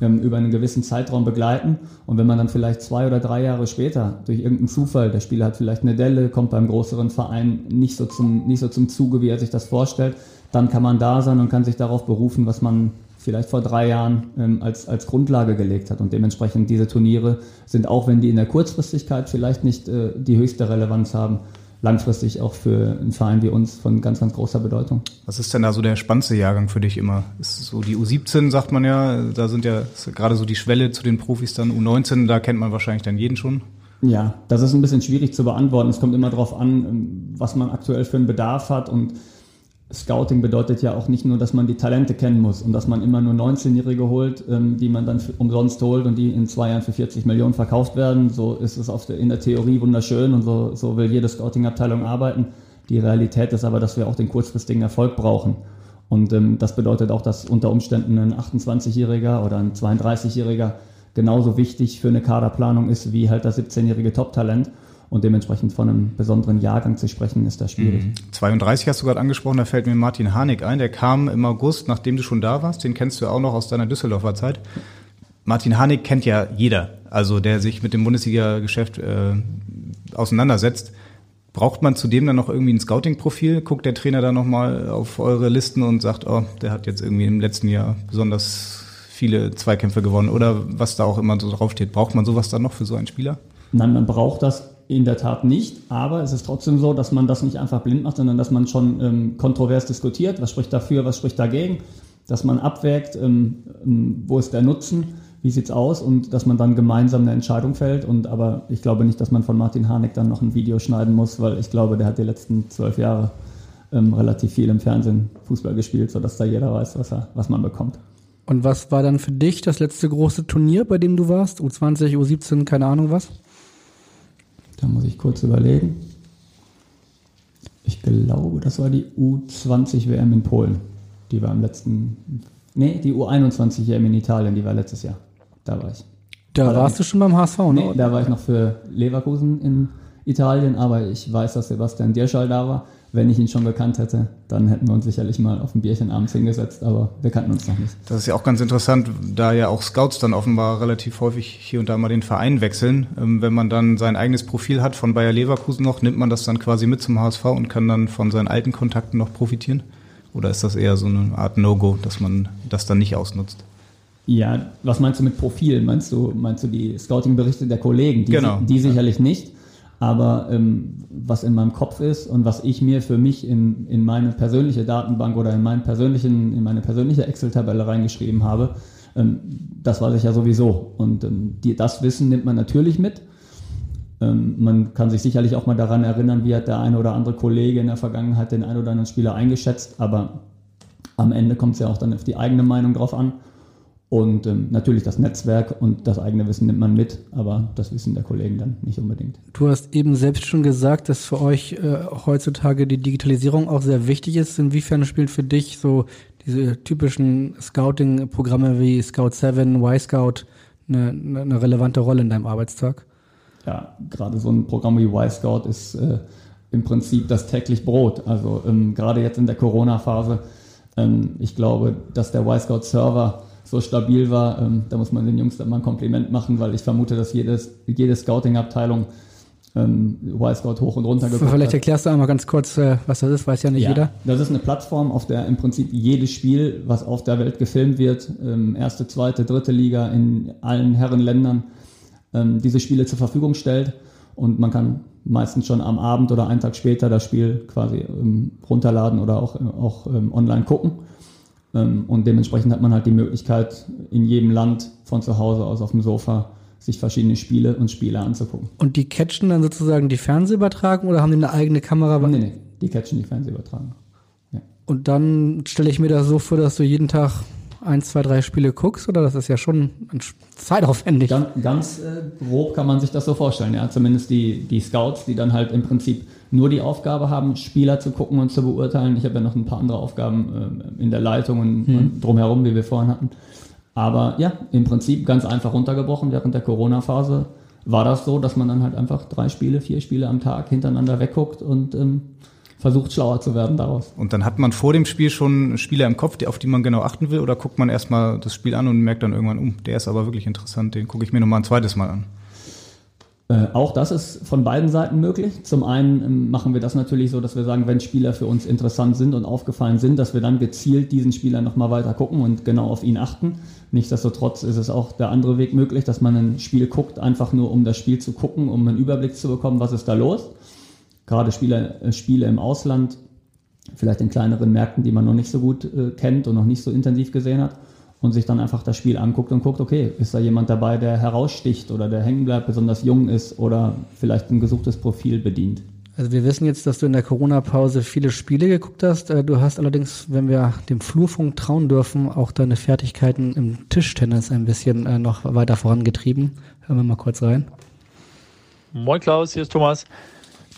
ähm, über einen gewissen Zeitraum begleiten. Und wenn man dann vielleicht zwei oder drei Jahre später durch irgendeinen Zufall, der Spieler hat vielleicht eine Delle, kommt beim größeren Verein nicht so zum, nicht so zum Zuge, wie er sich das vorstellt, dann kann man da sein und kann sich darauf berufen, was man vielleicht vor drei Jahren ähm, als, als Grundlage gelegt hat. Und dementsprechend diese Turniere sind, auch wenn die in der Kurzfristigkeit vielleicht nicht äh, die höchste Relevanz haben, langfristig auch für einen Verein wie uns von ganz, ganz großer Bedeutung. Was ist denn da so der spannendste Jahrgang für dich immer? Ist so die U17, sagt man ja, da sind ja gerade so die Schwelle zu den Profis dann U19, da kennt man wahrscheinlich dann jeden schon. Ja, das ist ein bisschen schwierig zu beantworten. Es kommt immer darauf an, was man aktuell für einen Bedarf hat und Scouting bedeutet ja auch nicht nur, dass man die Talente kennen muss und dass man immer nur 19-Jährige holt, ähm, die man dann umsonst holt und die in zwei Jahren für 40 Millionen verkauft werden. So ist es der, in der Theorie wunderschön und so, so will jede Scouting-Abteilung arbeiten. Die Realität ist aber, dass wir auch den kurzfristigen Erfolg brauchen. Und ähm, das bedeutet auch, dass unter Umständen ein 28-Jähriger oder ein 32-Jähriger genauso wichtig für eine Kaderplanung ist wie halt das 17-jährige Top-Talent. Und dementsprechend von einem besonderen Jahrgang zu sprechen, ist da schwierig. Mhm. 32 hast du gerade angesprochen, da fällt mir Martin Harnik ein. Der kam im August, nachdem du schon da warst. Den kennst du auch noch aus deiner Düsseldorfer Zeit. Martin Harnik kennt ja jeder, also der sich mit dem Bundesliga-Geschäft äh, auseinandersetzt. Braucht man zudem dann noch irgendwie ein Scouting-Profil? Guckt der Trainer dann nochmal auf eure Listen und sagt, oh, der hat jetzt irgendwie im letzten Jahr besonders viele Zweikämpfe gewonnen oder was da auch immer so draufsteht. Braucht man sowas dann noch für so einen Spieler? Nein, man braucht das in der Tat nicht, aber es ist trotzdem so, dass man das nicht einfach blind macht, sondern dass man schon ähm, kontrovers diskutiert, was spricht dafür, was spricht dagegen, dass man abwägt, ähm, ähm, wo ist der Nutzen, wie sieht's aus und dass man dann gemeinsam eine Entscheidung fällt. Und aber ich glaube nicht, dass man von Martin Harnik dann noch ein Video schneiden muss, weil ich glaube, der hat die letzten zwölf Jahre ähm, relativ viel im Fernsehen Fußball gespielt, sodass da jeder weiß, was, er, was man bekommt. Und was war dann für dich das letzte große Turnier, bei dem du warst? U20, U17, keine Ahnung was? Da muss ich kurz überlegen. Ich glaube, das war die U20 WM in Polen. Die war im letzten. Nee, die U21 WM in Italien, die war letztes Jahr. Da war ich. Da war warst du schon beim HSV, ne? Nee, da war ich noch für Leverkusen in Italien, aber ich weiß, dass Sebastian Dirschall da war wenn ich ihn schon gekannt hätte, dann hätten wir uns sicherlich mal auf ein Bierchen abends hingesetzt, aber wir kannten uns noch nicht. Das ist ja auch ganz interessant, da ja auch Scouts dann offenbar relativ häufig hier und da mal den Verein wechseln. Ähm, wenn man dann sein eigenes Profil hat von Bayer Leverkusen noch, nimmt man das dann quasi mit zum HSV und kann dann von seinen alten Kontakten noch profitieren? Oder ist das eher so eine Art No-Go, dass man das dann nicht ausnutzt? Ja, was meinst du mit Profil? Meinst du, meinst du die Scouting-Berichte der Kollegen? Die, genau. Die sicherlich nicht. Aber ähm, was in meinem Kopf ist und was ich mir für mich in, in meine persönliche Datenbank oder in, meinen persönlichen, in meine persönliche Excel-Tabelle reingeschrieben habe, ähm, das weiß ich ja sowieso. Und ähm, die, das Wissen nimmt man natürlich mit. Ähm, man kann sich sicherlich auch mal daran erinnern, wie hat der eine oder andere Kollege in der Vergangenheit den einen oder anderen Spieler eingeschätzt. Aber am Ende kommt es ja auch dann auf die eigene Meinung drauf an. Und ähm, natürlich das Netzwerk und das eigene Wissen nimmt man mit, aber das Wissen der Kollegen dann nicht unbedingt. Du hast eben selbst schon gesagt, dass für euch äh, heutzutage die Digitalisierung auch sehr wichtig ist. Inwiefern spielt für dich so diese typischen Scouting-Programme wie Scout 7, Y-Scout eine, eine relevante Rolle in deinem Arbeitstag? Ja, gerade so ein Programm wie Y-Scout ist äh, im Prinzip das täglich Brot. Also ähm, gerade jetzt in der Corona-Phase, ähm, ich glaube, dass der Y-Scout-Server so stabil war. Ähm, da muss man den Jungs dann mal ein Kompliment machen, weil ich vermute, dass jedes, jede Scouting-Abteilung ähm, Y-Scout hoch und runter geguckt Vielleicht erklärst du einmal ganz kurz, äh, was das ist, weiß ja nicht ja, jeder. Das ist eine Plattform, auf der im Prinzip jedes Spiel, was auf der Welt gefilmt wird, ähm, erste, zweite, dritte Liga in allen Herrenländern, ähm, diese Spiele zur Verfügung stellt. Und man kann meistens schon am Abend oder einen Tag später das Spiel quasi ähm, runterladen oder auch, auch ähm, online gucken. Ähm, und dementsprechend hat man halt die Möglichkeit, in jedem Land von zu Hause aus auf dem Sofa sich verschiedene Spiele und Spiele anzugucken. Und die catchen dann sozusagen die Fernsehübertragung oder haben die eine eigene Kamera? Nee, nee, die catchen die Fernsehübertragung. Ja. Und dann stelle ich mir das so vor, dass du jeden Tag ein, zwei, drei Spiele guckst? Oder das ist ja schon zeitaufwendig? Ganz, ganz äh, grob kann man sich das so vorstellen, ja. Zumindest die, die Scouts, die dann halt im Prinzip nur die Aufgabe haben, Spieler zu gucken und zu beurteilen. Ich habe ja noch ein paar andere Aufgaben äh, in der Leitung und, hm. und drumherum, wie wir vorhin hatten. Aber ja, im Prinzip ganz einfach runtergebrochen während der Corona-Phase war das so, dass man dann halt einfach drei Spiele, vier Spiele am Tag hintereinander wegguckt und ähm, versucht schlauer zu werden daraus. Und dann hat man vor dem Spiel schon Spieler im Kopf, auf die man genau achten will, oder guckt man erstmal das Spiel an und merkt dann irgendwann, um, der ist aber wirklich interessant, den gucke ich mir nochmal ein zweites Mal an. Äh, auch das ist von beiden Seiten möglich. Zum einen ähm, machen wir das natürlich so, dass wir sagen, wenn Spieler für uns interessant sind und aufgefallen sind, dass wir dann gezielt diesen Spieler nochmal weiter gucken und genau auf ihn achten. Nichtsdestotrotz ist es auch der andere Weg möglich, dass man ein Spiel guckt, einfach nur um das Spiel zu gucken, um einen Überblick zu bekommen, was ist da los. Gerade Spiele, äh, Spiele im Ausland, vielleicht in kleineren Märkten, die man noch nicht so gut äh, kennt und noch nicht so intensiv gesehen hat und sich dann einfach das Spiel anguckt und guckt, okay, ist da jemand dabei, der heraussticht oder der hängen bleibt, besonders jung ist oder vielleicht ein gesuchtes Profil bedient. Also wir wissen jetzt, dass du in der Corona-Pause viele Spiele geguckt hast. Äh, du hast allerdings, wenn wir dem Flurfunk trauen dürfen, auch deine Fertigkeiten im Tischtennis ein bisschen äh, noch weiter vorangetrieben. Hören wir mal kurz rein. Moin Klaus, hier ist Thomas.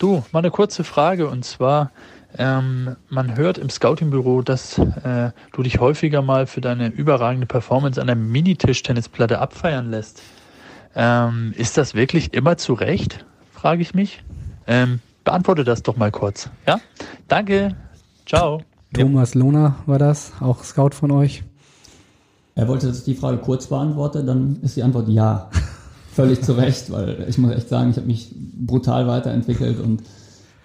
Du, mal eine kurze Frage und zwar, ähm, man hört im Scouting-Büro, dass äh, du dich häufiger mal für deine überragende Performance an der Minitischtennisplatte abfeiern lässt. Ähm, ist das wirklich immer zu Recht? Frage ich mich. Ähm, beantworte das doch mal kurz. Ja? Danke. Ciao. Thomas Lohner war das, auch Scout von euch. Er wollte, dass ich die Frage kurz beantworte, dann ist die Antwort ja. Völlig zu Recht, weil ich muss echt sagen, ich habe mich brutal weiterentwickelt und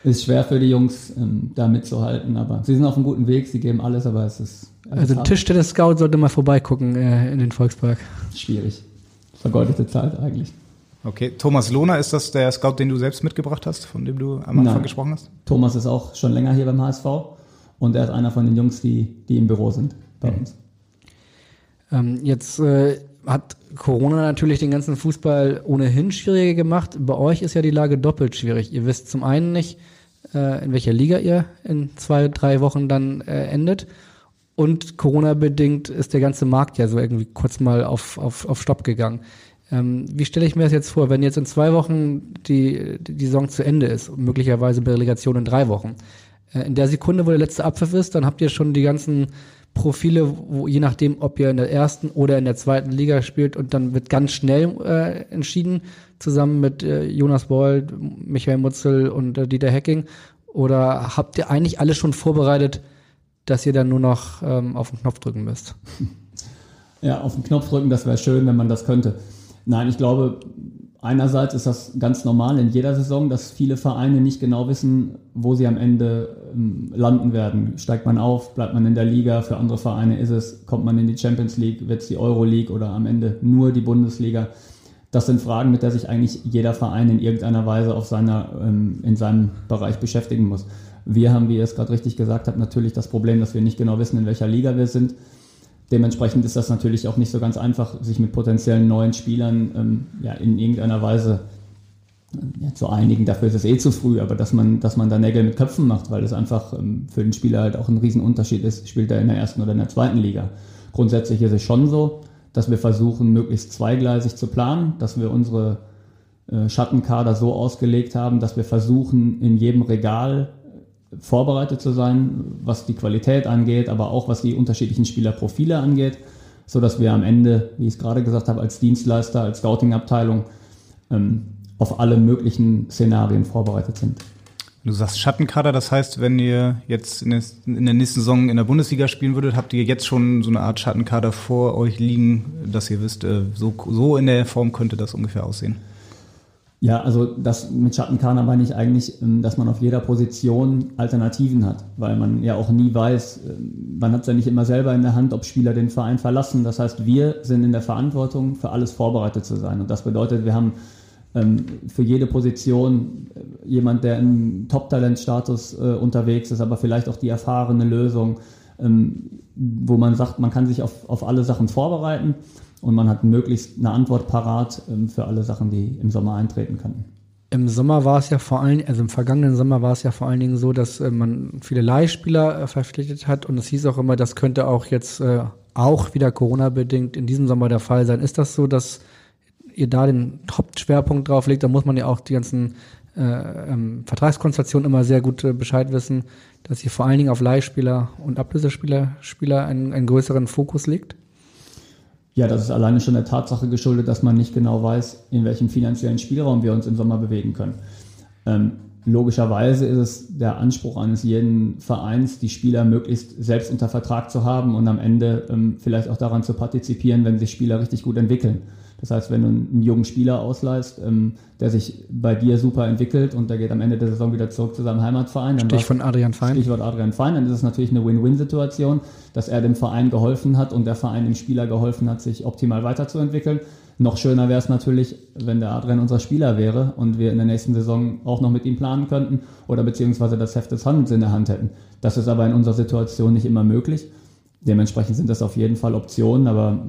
ist schwer für die Jungs, ähm, da mitzuhalten, aber sie sind auf einem guten Weg, sie geben alles, aber es ist. Also Tischtennis-Scout sollte mal vorbeigucken äh, in den Volkspark. Schwierig. Vergeudete Zeit eigentlich. Okay, Thomas Lohner, ist das der Scout, den du selbst mitgebracht hast, von dem du am Anfang Nein. gesprochen hast? Thomas ist auch schon länger hier beim HSV und er ist einer von den Jungs, die, die im Büro sind bei mhm. uns. Ähm, jetzt äh, hat Corona natürlich den ganzen Fußball ohnehin schwieriger gemacht. Bei euch ist ja die Lage doppelt schwierig. Ihr wisst zum einen nicht, äh, in welcher Liga ihr in zwei, drei Wochen dann äh, endet. Und Corona-bedingt ist der ganze Markt ja so irgendwie kurz mal auf, auf, auf Stopp gegangen. Ähm, wie stelle ich mir das jetzt vor, wenn jetzt in zwei Wochen die, die Saison zu Ende ist, möglicherweise bei Relegation in drei Wochen? Äh, in der Sekunde, wo der letzte Abpfiff ist, dann habt ihr schon die ganzen Profile, wo je nachdem, ob ihr in der ersten oder in der zweiten Liga spielt und dann wird ganz schnell äh, entschieden, zusammen mit äh, Jonas Boll, Michael Mutzel und äh, Dieter Hecking. Oder habt ihr eigentlich alles schon vorbereitet, dass ihr dann nur noch ähm, auf den Knopf drücken müsst? Ja, auf den Knopf drücken, das wäre schön, wenn man das könnte. Nein, ich glaube, einerseits ist das ganz normal in jeder Saison, dass viele Vereine nicht genau wissen, wo sie am Ende ähm, landen werden. Steigt man auf, bleibt man in der Liga, für andere Vereine ist es, kommt man in die Champions League, wird es die Euro League oder am Ende nur die Bundesliga. Das sind Fragen, mit der sich eigentlich jeder Verein in irgendeiner Weise auf seiner, ähm, in seinem Bereich beschäftigen muss. Wir haben, wie ihr es gerade richtig gesagt habt, natürlich das Problem, dass wir nicht genau wissen, in welcher Liga wir sind. Dementsprechend ist das natürlich auch nicht so ganz einfach, sich mit potenziellen neuen Spielern ähm, ja, in irgendeiner Weise ja, zu einigen. Dafür ist es eh zu früh, aber dass man, dass man da Nägel mit Köpfen macht, weil es einfach ähm, für den Spieler halt auch ein Riesenunterschied ist, spielt er in der ersten oder in der zweiten Liga. Grundsätzlich ist es schon so, dass wir versuchen, möglichst zweigleisig zu planen, dass wir unsere äh, Schattenkader so ausgelegt haben, dass wir versuchen, in jedem Regal vorbereitet zu sein, was die Qualität angeht, aber auch was die unterschiedlichen Spielerprofile angeht, so dass wir am Ende, wie ich es gerade gesagt habe, als Dienstleister, als Scouting-Abteilung ähm, auf alle möglichen Szenarien vorbereitet sind. Du sagst Schattenkader, das heißt, wenn ihr jetzt in der nächsten Saison in der Bundesliga spielen würdet, habt ihr jetzt schon so eine Art Schattenkader vor euch liegen, dass ihr wisst, äh, so, so in der Form könnte das ungefähr aussehen? Ja, also das mit Schattenkader meine ich eigentlich, ähm, dass man auf jeder Position Alternativen hat, weil man ja auch nie weiß, ähm, man hat es ja nicht immer selber in der Hand, ob Spieler den Verein verlassen. Das heißt, wir sind in der Verantwortung, für alles vorbereitet zu sein. Und das bedeutet, wir haben ähm, für jede Position äh, jemand, der im Top-Talent-Status äh, unterwegs ist, aber vielleicht auch die erfahrene Lösung, wo man sagt, man kann sich auf, auf alle Sachen vorbereiten und man hat möglichst eine Antwort parat ähm, für alle Sachen, die im Sommer eintreten können. Im Sommer war es ja vor allen, also im vergangenen Sommer war es ja vor allen Dingen so, dass äh, man viele Leihspieler äh, verpflichtet hat und es hieß auch immer, das könnte auch jetzt äh, auch wieder Corona-bedingt in diesem Sommer der Fall sein. Ist das so, dass ihr da den Hauptschwerpunkt drauf legt? Da muss man ja auch die ganzen äh, ähm, Vertragskonstellationen immer sehr gut äh, Bescheid wissen, dass ihr vor allen Dingen auf Leihspieler und Ablösespieler Spieler einen, einen größeren Fokus legt? Ja, das ist alleine schon der Tatsache geschuldet, dass man nicht genau weiß, in welchem finanziellen Spielraum wir uns im Sommer bewegen können. Ähm, logischerweise ist es der Anspruch eines jeden Vereins, die Spieler möglichst selbst unter Vertrag zu haben und am Ende ähm, vielleicht auch daran zu partizipieren, wenn sich Spieler richtig gut entwickeln. Das heißt, wenn du einen jungen Spieler ausleihst, ähm, der sich bei dir super entwickelt und der geht am Ende der Saison wieder zurück zu seinem Heimatverein. Dann Stichwort Adrian Fein. Stichwort Adrian Fein, dann ist es natürlich eine Win-Win-Situation, dass er dem Verein geholfen hat und der Verein dem Spieler geholfen hat, sich optimal weiterzuentwickeln. Noch schöner wäre es natürlich, wenn der Adrian unser Spieler wäre und wir in der nächsten Saison auch noch mit ihm planen könnten oder beziehungsweise das Heft des Handels in der Hand hätten. Das ist aber in unserer Situation nicht immer möglich. Dementsprechend sind das auf jeden Fall Optionen, aber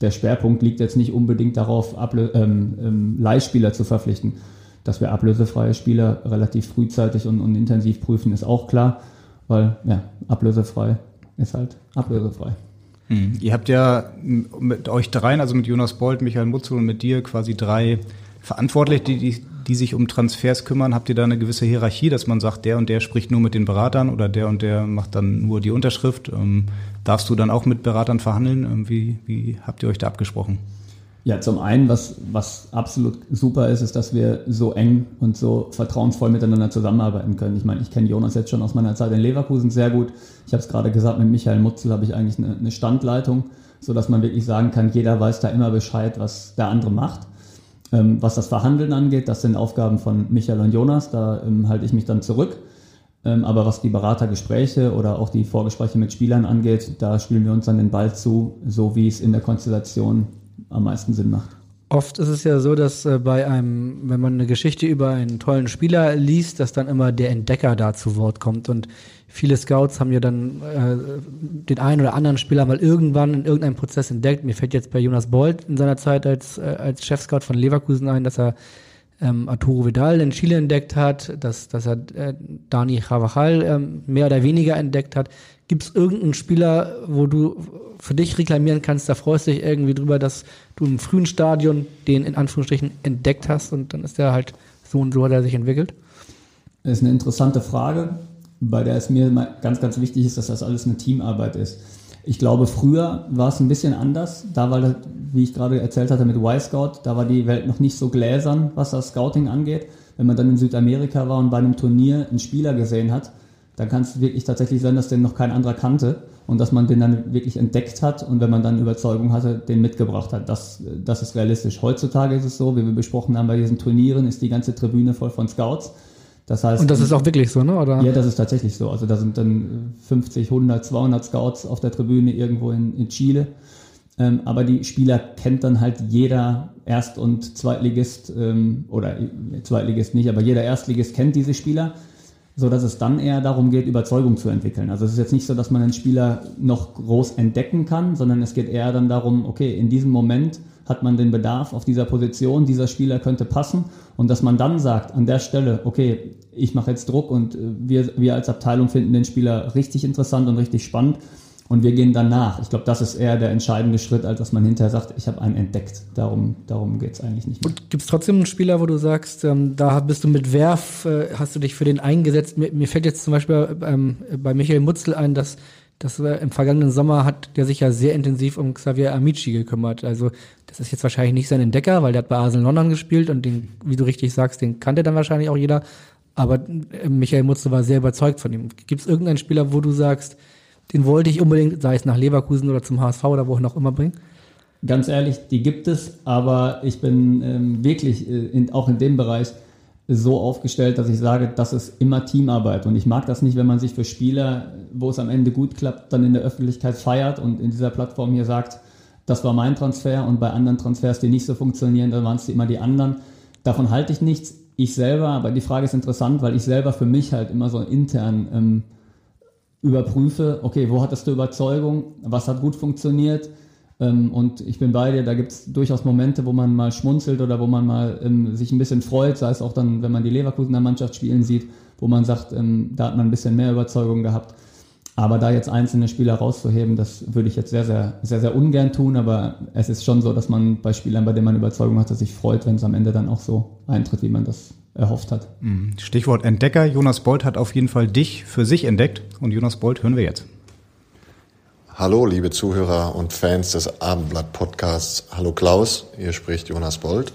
der Schwerpunkt liegt jetzt nicht unbedingt darauf, Ablö ähm, ähm, Leihspieler zu verpflichten. Dass wir ablösefreie Spieler relativ frühzeitig und, und intensiv prüfen, ist auch klar, weil ja, ablösefrei ist halt ablösefrei. Mhm. Ihr habt ja mit euch dreien, also mit Jonas Bolt, Michael Mutzel und mit dir quasi drei Verantwortliche, die, die, die sich um Transfers kümmern. Habt ihr da eine gewisse Hierarchie, dass man sagt, der und der spricht nur mit den Beratern oder der und der macht dann nur die Unterschrift? Darfst du dann auch mit Beratern verhandeln? Wie, wie habt ihr euch da abgesprochen? Ja, zum einen, was, was absolut super ist, ist, dass wir so eng und so vertrauensvoll miteinander zusammenarbeiten können. Ich meine, ich kenne Jonas jetzt schon aus meiner Zeit in Leverkusen sehr gut. Ich habe es gerade gesagt, mit Michael Mutzel habe ich eigentlich eine, eine Standleitung, so dass man wirklich sagen kann, jeder weiß da immer Bescheid, was der andere macht. Ähm, was das Verhandeln angeht, das sind Aufgaben von Michael und Jonas, da ähm, halte ich mich dann zurück. Ähm, aber was die Beratergespräche oder auch die Vorgespräche mit Spielern angeht, da spielen wir uns dann den Ball zu, so wie es in der Konstellation am meisten Sinn macht. Oft ist es ja so, dass äh, bei einem, wenn man eine Geschichte über einen tollen Spieler liest, dass dann immer der Entdecker da zu Wort kommt. Und viele Scouts haben ja dann äh, den einen oder anderen Spieler mal irgendwann in irgendeinem Prozess entdeckt. Mir fällt jetzt bei Jonas Bolt in seiner Zeit als, äh, als Chefscout von Leverkusen ein, dass er ähm, Arturo Vidal in Chile entdeckt hat, dass, dass er äh, Dani Javajal ähm, mehr oder weniger entdeckt hat. Gibt es irgendeinen Spieler, wo du für dich reklamieren kannst, da freust du dich irgendwie drüber, dass du im frühen Stadion den in Anführungsstrichen entdeckt hast und dann ist der halt so und so hat er sich entwickelt? Das ist eine interessante Frage, bei der es mir ganz, ganz wichtig ist, dass das alles eine Teamarbeit ist. Ich glaube, früher war es ein bisschen anders. Da war, wie ich gerade erzählt hatte mit Y-Scout, da war die Welt noch nicht so gläsern, was das Scouting angeht. Wenn man dann in Südamerika war und bei einem Turnier einen Spieler gesehen hat, dann kann es wirklich tatsächlich sein, dass den noch kein anderer kannte und dass man den dann wirklich entdeckt hat und wenn man dann Überzeugung hatte, den mitgebracht hat. Das, das ist realistisch. Heutzutage ist es so, wie wir besprochen haben bei diesen Turnieren, ist die ganze Tribüne voll von Scouts. Das heißt, und das ist auch wirklich so, ne? Oder? Ja, das ist tatsächlich so. Also da sind dann 50, 100, 200 Scouts auf der Tribüne irgendwo in, in Chile. Ähm, aber die Spieler kennt dann halt jeder Erst- und Zweitligist ähm, oder Zweitligist nicht, aber jeder Erstligist kennt diese Spieler so dass es dann eher darum geht, Überzeugung zu entwickeln. Also es ist jetzt nicht so, dass man einen Spieler noch groß entdecken kann, sondern es geht eher dann darum, okay, in diesem Moment hat man den Bedarf auf dieser Position, dieser Spieler könnte passen und dass man dann sagt, an der Stelle, okay, ich mache jetzt Druck und äh, wir, wir als Abteilung finden den Spieler richtig interessant und richtig spannend und wir gehen danach. Ich glaube, das ist eher der entscheidende Schritt, als dass man hinterher sagt, ich habe einen entdeckt. Darum, darum geht es eigentlich nicht mehr. Gibt es trotzdem einen Spieler, wo du sagst, ähm, da bist du mit Werf, äh, hast du dich für den eingesetzt? Mir, mir fällt jetzt zum Beispiel ähm, bei Michael Mutzel ein, dass dass äh, im vergangenen Sommer hat der sich ja sehr intensiv um Xavier Amici gekümmert. Also das ist jetzt wahrscheinlich nicht sein Entdecker, weil der hat bei Arsenal London gespielt und den, wie du richtig sagst, den kannte dann wahrscheinlich auch jeder. Aber äh, Michael Mutzel war sehr überzeugt von ihm. Gibt es irgendeinen Spieler, wo du sagst, den wollte ich unbedingt, sei es nach Leverkusen oder zum HSV oder wohin auch immer bringen? Ganz ehrlich, die gibt es, aber ich bin ähm, wirklich äh, in, auch in dem Bereich so aufgestellt, dass ich sage, das ist immer Teamarbeit. Und ich mag das nicht, wenn man sich für Spieler, wo es am Ende gut klappt, dann in der Öffentlichkeit feiert und in dieser Plattform hier sagt, das war mein Transfer und bei anderen Transfers, die nicht so funktionieren, dann waren es immer die anderen. Davon halte ich nichts. Ich selber, aber die Frage ist interessant, weil ich selber für mich halt immer so intern ähm, überprüfe, okay, wo hattest du Überzeugung, was hat gut funktioniert ähm, und ich bin bei dir, da gibt es durchaus Momente, wo man mal schmunzelt oder wo man mal ähm, sich ein bisschen freut, sei es auch dann, wenn man die Leverkusener Mannschaft spielen sieht, wo man sagt, ähm, da hat man ein bisschen mehr Überzeugung gehabt. Aber da jetzt einzelne Spieler rauszuheben, das würde ich jetzt sehr, sehr, sehr, sehr ungern tun. Aber es ist schon so, dass man bei Spielern, bei denen man Überzeugung hat, dass sich freut, wenn es am Ende dann auch so eintritt, wie man das erhofft hat. Mhm. Stichwort Entdecker. Jonas Bolt hat auf jeden Fall dich für sich entdeckt. Und Jonas Bolt hören wir jetzt. Hallo, liebe Zuhörer und Fans des Abendblatt-Podcasts. Hallo Klaus, hier spricht Jonas Bolt.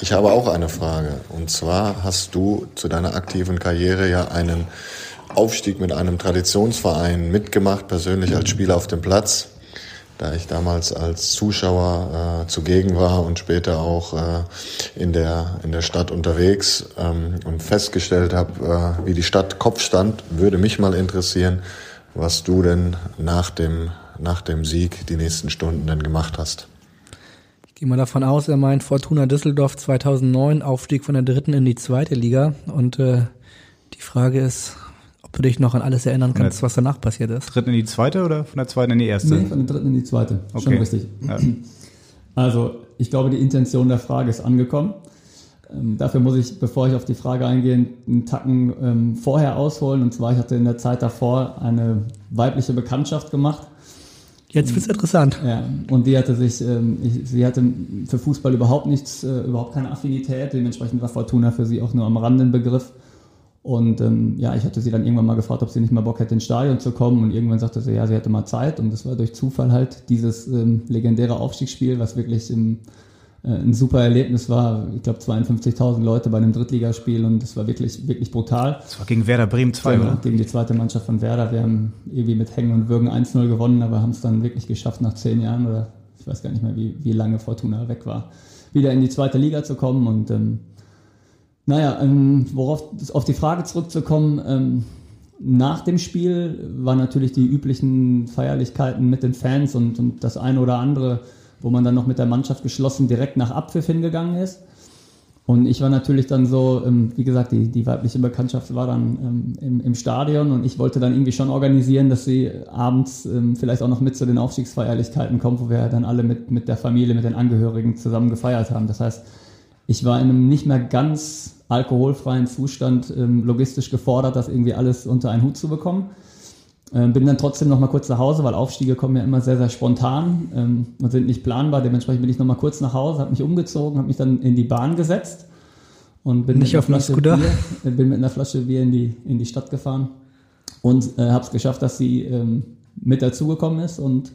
Ich habe auch eine Frage. Und zwar hast du zu deiner aktiven Karriere ja einen Aufstieg mit einem Traditionsverein mitgemacht, persönlich als Spieler auf dem Platz. Da ich damals als Zuschauer äh, zugegen war und später auch äh, in, der, in der Stadt unterwegs ähm, und festgestellt habe, äh, wie die Stadt Kopf stand, würde mich mal interessieren, was du denn nach dem, nach dem Sieg die nächsten Stunden denn gemacht hast. Ich gehe mal davon aus, er meint Fortuna Düsseldorf 2009, Aufstieg von der dritten in die zweite Liga. Und äh, die Frage ist, ob du dich noch an alles erinnern kannst, was danach passiert ist. Dritten in die zweite oder von der zweiten in die erste? Nee, von der dritten in die zweite. Okay. Schon richtig. Ja. Also, ich glaube, die Intention der Frage ist angekommen. Ähm, dafür muss ich, bevor ich auf die Frage eingehe, einen Tacken ähm, vorher ausholen. Und zwar, ich hatte in der Zeit davor eine weibliche Bekanntschaft gemacht. Jetzt wird's interessant. Ja, und die hatte sich, ähm, ich, sie hatte für Fußball überhaupt nichts, äh, überhaupt keine Affinität. Dementsprechend war Fortuna für sie auch nur am Rande ein Begriff. Und ähm, ja, ich hatte sie dann irgendwann mal gefragt, ob sie nicht mal Bock hätte, ins Stadion zu kommen. Und irgendwann sagte sie, ja, sie hätte mal Zeit. Und das war durch Zufall halt dieses ähm, legendäre Aufstiegsspiel, was wirklich im, ein super Erlebnis war. Ich glaube, 52.000 Leute bei einem Drittligaspiel und das war wirklich, wirklich brutal. Das war gegen Werder Bremen 2, Genau, oder? Gegen die zweite Mannschaft von Werder. Wir haben irgendwie mit Hängen und Würgen 1-0 gewonnen, aber haben es dann wirklich geschafft, nach zehn Jahren oder ich weiß gar nicht mehr, wie, wie lange Fortuna weg war, wieder in die zweite Liga zu kommen. Und ähm, naja, ähm, worauf auf die Frage zurückzukommen, ähm, nach dem Spiel waren natürlich die üblichen Feierlichkeiten mit den Fans und, und das eine oder andere, wo man dann noch mit der Mannschaft geschlossen direkt nach Abpfiff hingegangen ist. Und ich war natürlich dann so, ähm, wie gesagt, die, die weibliche Bekanntschaft war dann ähm, im, im Stadion und ich wollte dann irgendwie schon organisieren, dass sie abends ähm, vielleicht auch noch mit zu den Aufstiegsfeierlichkeiten kommt, wo wir dann alle mit, mit der Familie, mit den Angehörigen zusammen gefeiert haben. Das heißt, ich war in einem nicht mehr ganz alkoholfreien Zustand logistisch gefordert, das irgendwie alles unter einen Hut zu bekommen. Ähm, bin dann trotzdem noch mal kurz nach Hause, weil Aufstiege kommen ja immer sehr, sehr spontan ähm, und sind nicht planbar. Dementsprechend bin ich noch mal kurz nach Hause, habe mich umgezogen, habe mich dann in die Bahn gesetzt und bin Nicht mit auf einer Flasche? Bier, äh, bin mit einer Flasche Bier in die, in die Stadt gefahren und äh, habe es geschafft, dass sie ähm, mit dazugekommen ist und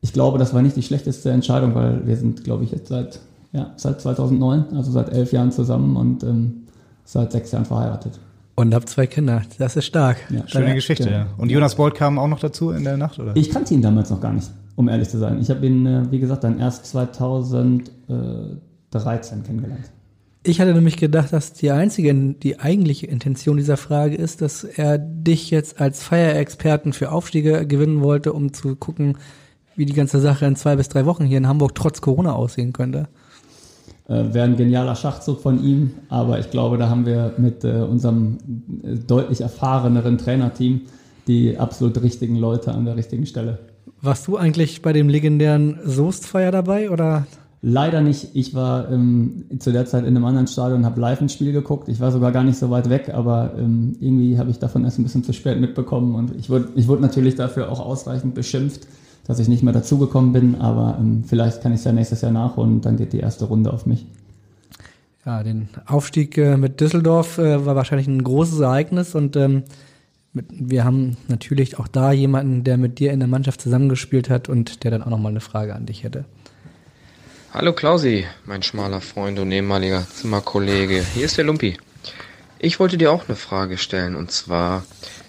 ich glaube, das war nicht die schlechteste Entscheidung, weil wir sind, glaube ich, jetzt seit, ja, seit 2009, also seit elf Jahren zusammen und ähm, seit sechs Jahren verheiratet. Und hab zwei Kinder. Das ist stark. Ja. Schöne Ja, Geschichte, ja. Und Jonas Bolt kam auch noch dazu in der Nacht, oder? Ich kannte ihn damals noch gar nicht, um ehrlich zu sein. Ich habe ihn, äh, wie gesagt, dann erst 2013 kennengelernt. Ich hatte nämlich gedacht, dass die einzige, die eigentliche Intention dieser Frage ist, dass er dich jetzt als Feierexperten für Aufstiege gewinnen wollte, um zu gucken, wie die ganze Sache in zwei bis drei Wochen hier in Hamburg trotz Corona aussehen könnte. Äh, Wäre ein genialer Schachzug von ihm, aber ich glaube, da haben wir mit äh, unserem äh, deutlich erfahreneren Trainerteam die absolut richtigen Leute an der richtigen Stelle. Warst du eigentlich bei dem legendären Soestfeier dabei oder? Leider nicht. Ich war ähm, zu der Zeit in einem anderen Stadion und habe live ein Spiel geguckt. Ich war sogar gar nicht so weit weg, aber ähm, irgendwie habe ich davon erst ein bisschen zu spät mitbekommen und ich wurde, ich wurde natürlich dafür auch ausreichend beschimpft, dass ich nicht mehr dazugekommen bin, aber ähm, vielleicht kann ich es ja nächstes Jahr nachholen und dann geht die erste Runde auf mich. Ja, den Aufstieg äh, mit Düsseldorf äh, war wahrscheinlich ein großes Ereignis und ähm, mit, wir haben natürlich auch da jemanden, der mit dir in der Mannschaft zusammengespielt hat und der dann auch nochmal eine Frage an dich hätte. Hallo Klausi, mein schmaler Freund und ehemaliger Zimmerkollege. Hier ist der Lumpi. Ich wollte dir auch eine Frage stellen und zwar,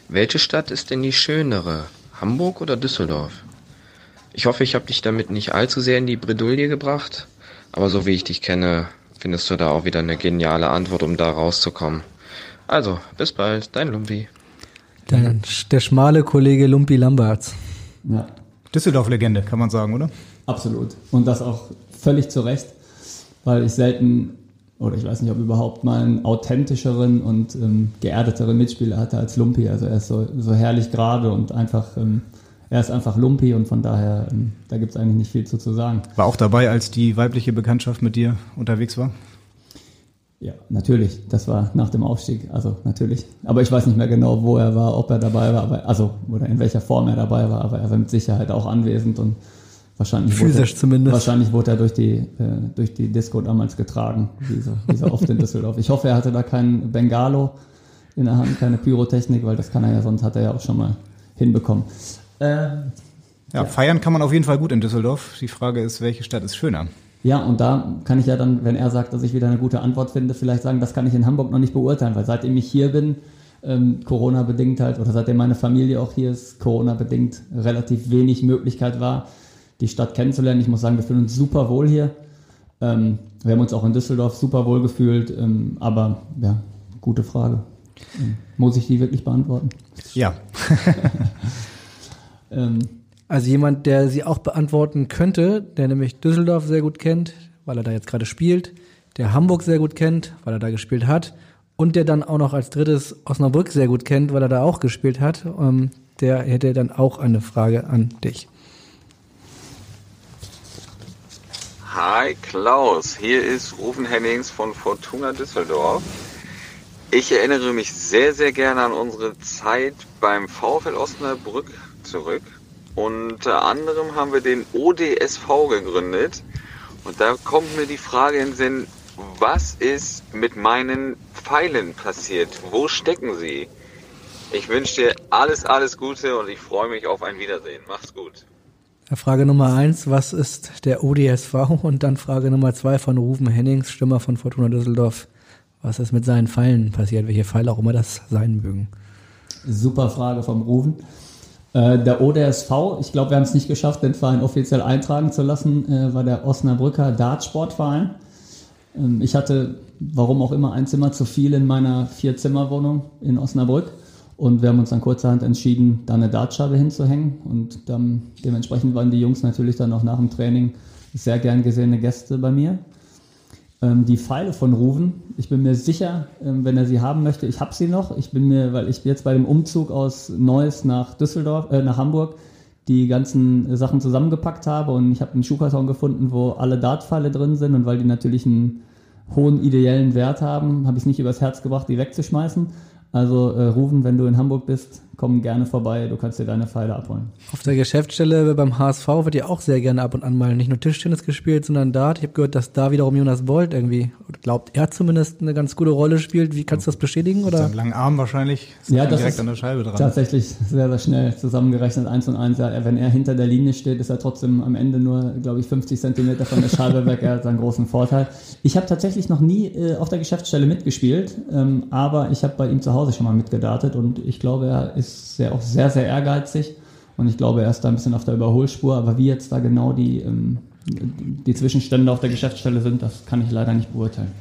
welche Stadt ist denn die schönere? Hamburg oder Düsseldorf? Ich hoffe, ich habe dich damit nicht allzu sehr in die Bredouille gebracht, aber so wie ich dich kenne, findest du da auch wieder eine geniale Antwort, um da rauszukommen. Also, bis bald, dein Lumpi. Der, der schmale Kollege Lumpi Lamberts. Ja, Düsseldorf-Legende, kann man sagen, oder? absolut. Und das auch völlig zu Recht, weil ich selten, oder ich weiß nicht, ob überhaupt mal einen authentischeren und ähm, geerdeteren Mitspieler hatte als Lumpi. Also er ist so, so herrlich gerade und einfach, ähm, er ist einfach Lumpi und von daher, ähm, da gibt es eigentlich nicht viel zu, zu sagen. War auch dabei, als die weibliche Bekanntschaft mit dir unterwegs war? Ja, natürlich. Das war nach dem Aufstieg. Also natürlich. Aber ich weiß nicht mehr genau, wo er war, ob er dabei war, aber, also oder in welcher Form er dabei war. Aber er war mit Sicherheit auch anwesend und wahrscheinlich physisch wurde er, zumindest. Wahrscheinlich wurde er durch die äh, durch die Disco damals getragen, wie so, wie so oft in Düsseldorf. Ich hoffe, er hatte da kein Bengalo in der Hand, keine Pyrotechnik, weil das kann er ja sonst hat er ja auch schon mal hinbekommen. Äh, ja, ja, feiern kann man auf jeden Fall gut in Düsseldorf. Die Frage ist, welche Stadt ist schöner? Ja, und da kann ich ja dann, wenn er sagt, dass ich wieder eine gute Antwort finde, vielleicht sagen, das kann ich in Hamburg noch nicht beurteilen, weil seitdem ich hier bin, ähm, Corona-bedingt halt, oder seitdem meine Familie auch hier ist, Corona-bedingt relativ wenig Möglichkeit war, die Stadt kennenzulernen. Ich muss sagen, wir fühlen uns super wohl hier. Ähm, wir haben uns auch in Düsseldorf super wohl gefühlt, ähm, aber ja, gute Frage. Ähm, muss ich die wirklich beantworten? Ja. ähm, also jemand, der sie auch beantworten könnte, der nämlich Düsseldorf sehr gut kennt, weil er da jetzt gerade spielt, der Hamburg sehr gut kennt, weil er da gespielt hat und der dann auch noch als drittes Osnabrück sehr gut kennt, weil er da auch gespielt hat, ähm, der hätte dann auch eine Frage an dich. Hi Klaus, hier ist Rufen Hennings von Fortuna Düsseldorf. Ich erinnere mich sehr, sehr gerne an unsere Zeit beim VfL Osnabrück zurück. Unter anderem haben wir den ODSV gegründet. Und da kommt mir die Frage in den Sinn, was ist mit meinen Pfeilen passiert? Wo stecken sie? Ich wünsche dir alles, alles Gute und ich freue mich auf ein Wiedersehen. Mach's gut. Frage Nummer eins, was ist der ODSV? Und dann Frage Nummer zwei von Rufen Hennings, Stimmer von Fortuna Düsseldorf. Was ist mit seinen Pfeilen passiert? Welche Pfeile auch immer das sein mögen? Super Frage vom Rufen. Äh, der ODSV, ich glaube, wir haben es nicht geschafft, den Verein offiziell eintragen zu lassen, äh, war der Osnabrücker Dartsportverein. Ähm, ich hatte, warum auch immer, ein Zimmer zu viel in meiner Vier-Zimmer-Wohnung in Osnabrück. Und wir haben uns dann kurzerhand entschieden, da eine Dartscheibe hinzuhängen. Und dann, dementsprechend waren die Jungs natürlich dann auch nach dem Training sehr gern gesehene Gäste bei mir. Ähm, die Pfeile von Ruven, ich bin mir sicher, ähm, wenn er sie haben möchte, ich habe sie noch. Ich bin mir, weil ich jetzt bei dem Umzug aus Neuss nach Düsseldorf, äh, nach Hamburg, die ganzen Sachen zusammengepackt habe und ich habe einen Schuhkarton gefunden, wo alle Dartpfeile drin sind und weil die natürlich einen hohen ideellen Wert haben, habe ich es nicht übers Herz gebracht, die wegzuschmeißen also äh, Rufen, wenn du in Hamburg bist, komm gerne vorbei, du kannst dir deine Pfeile abholen. Auf der Geschäftsstelle beim HSV wird ja auch sehr gerne ab und an mal nicht nur Tischtennis gespielt, sondern Dart. Ich habe gehört, dass da wiederum Jonas Bolt irgendwie, glaubt er zumindest, eine ganz gute Rolle spielt. Wie kannst du das bestätigen? Oder? Mit langen Arm wahrscheinlich, ja, das direkt an der Scheibe dran. Tatsächlich sehr, sehr schnell zusammengerechnet, eins und eins. Ja, wenn er hinter der Linie steht, ist er trotzdem am Ende nur, glaube ich, 50 Zentimeter von der Scheibe weg. Er hat seinen großen Vorteil. Ich habe tatsächlich noch nie äh, auf der Geschäftsstelle mitgespielt, ähm, aber ich habe bei ihm zu Hause schon mal mitgedartet und ich glaube, er ist sehr, auch sehr, sehr ehrgeizig und ich glaube, er ist da ein bisschen auf der Überholspur, aber wie jetzt da genau die, ähm, die Zwischenstände auf der Geschäftsstelle sind, das kann ich leider nicht beurteilen.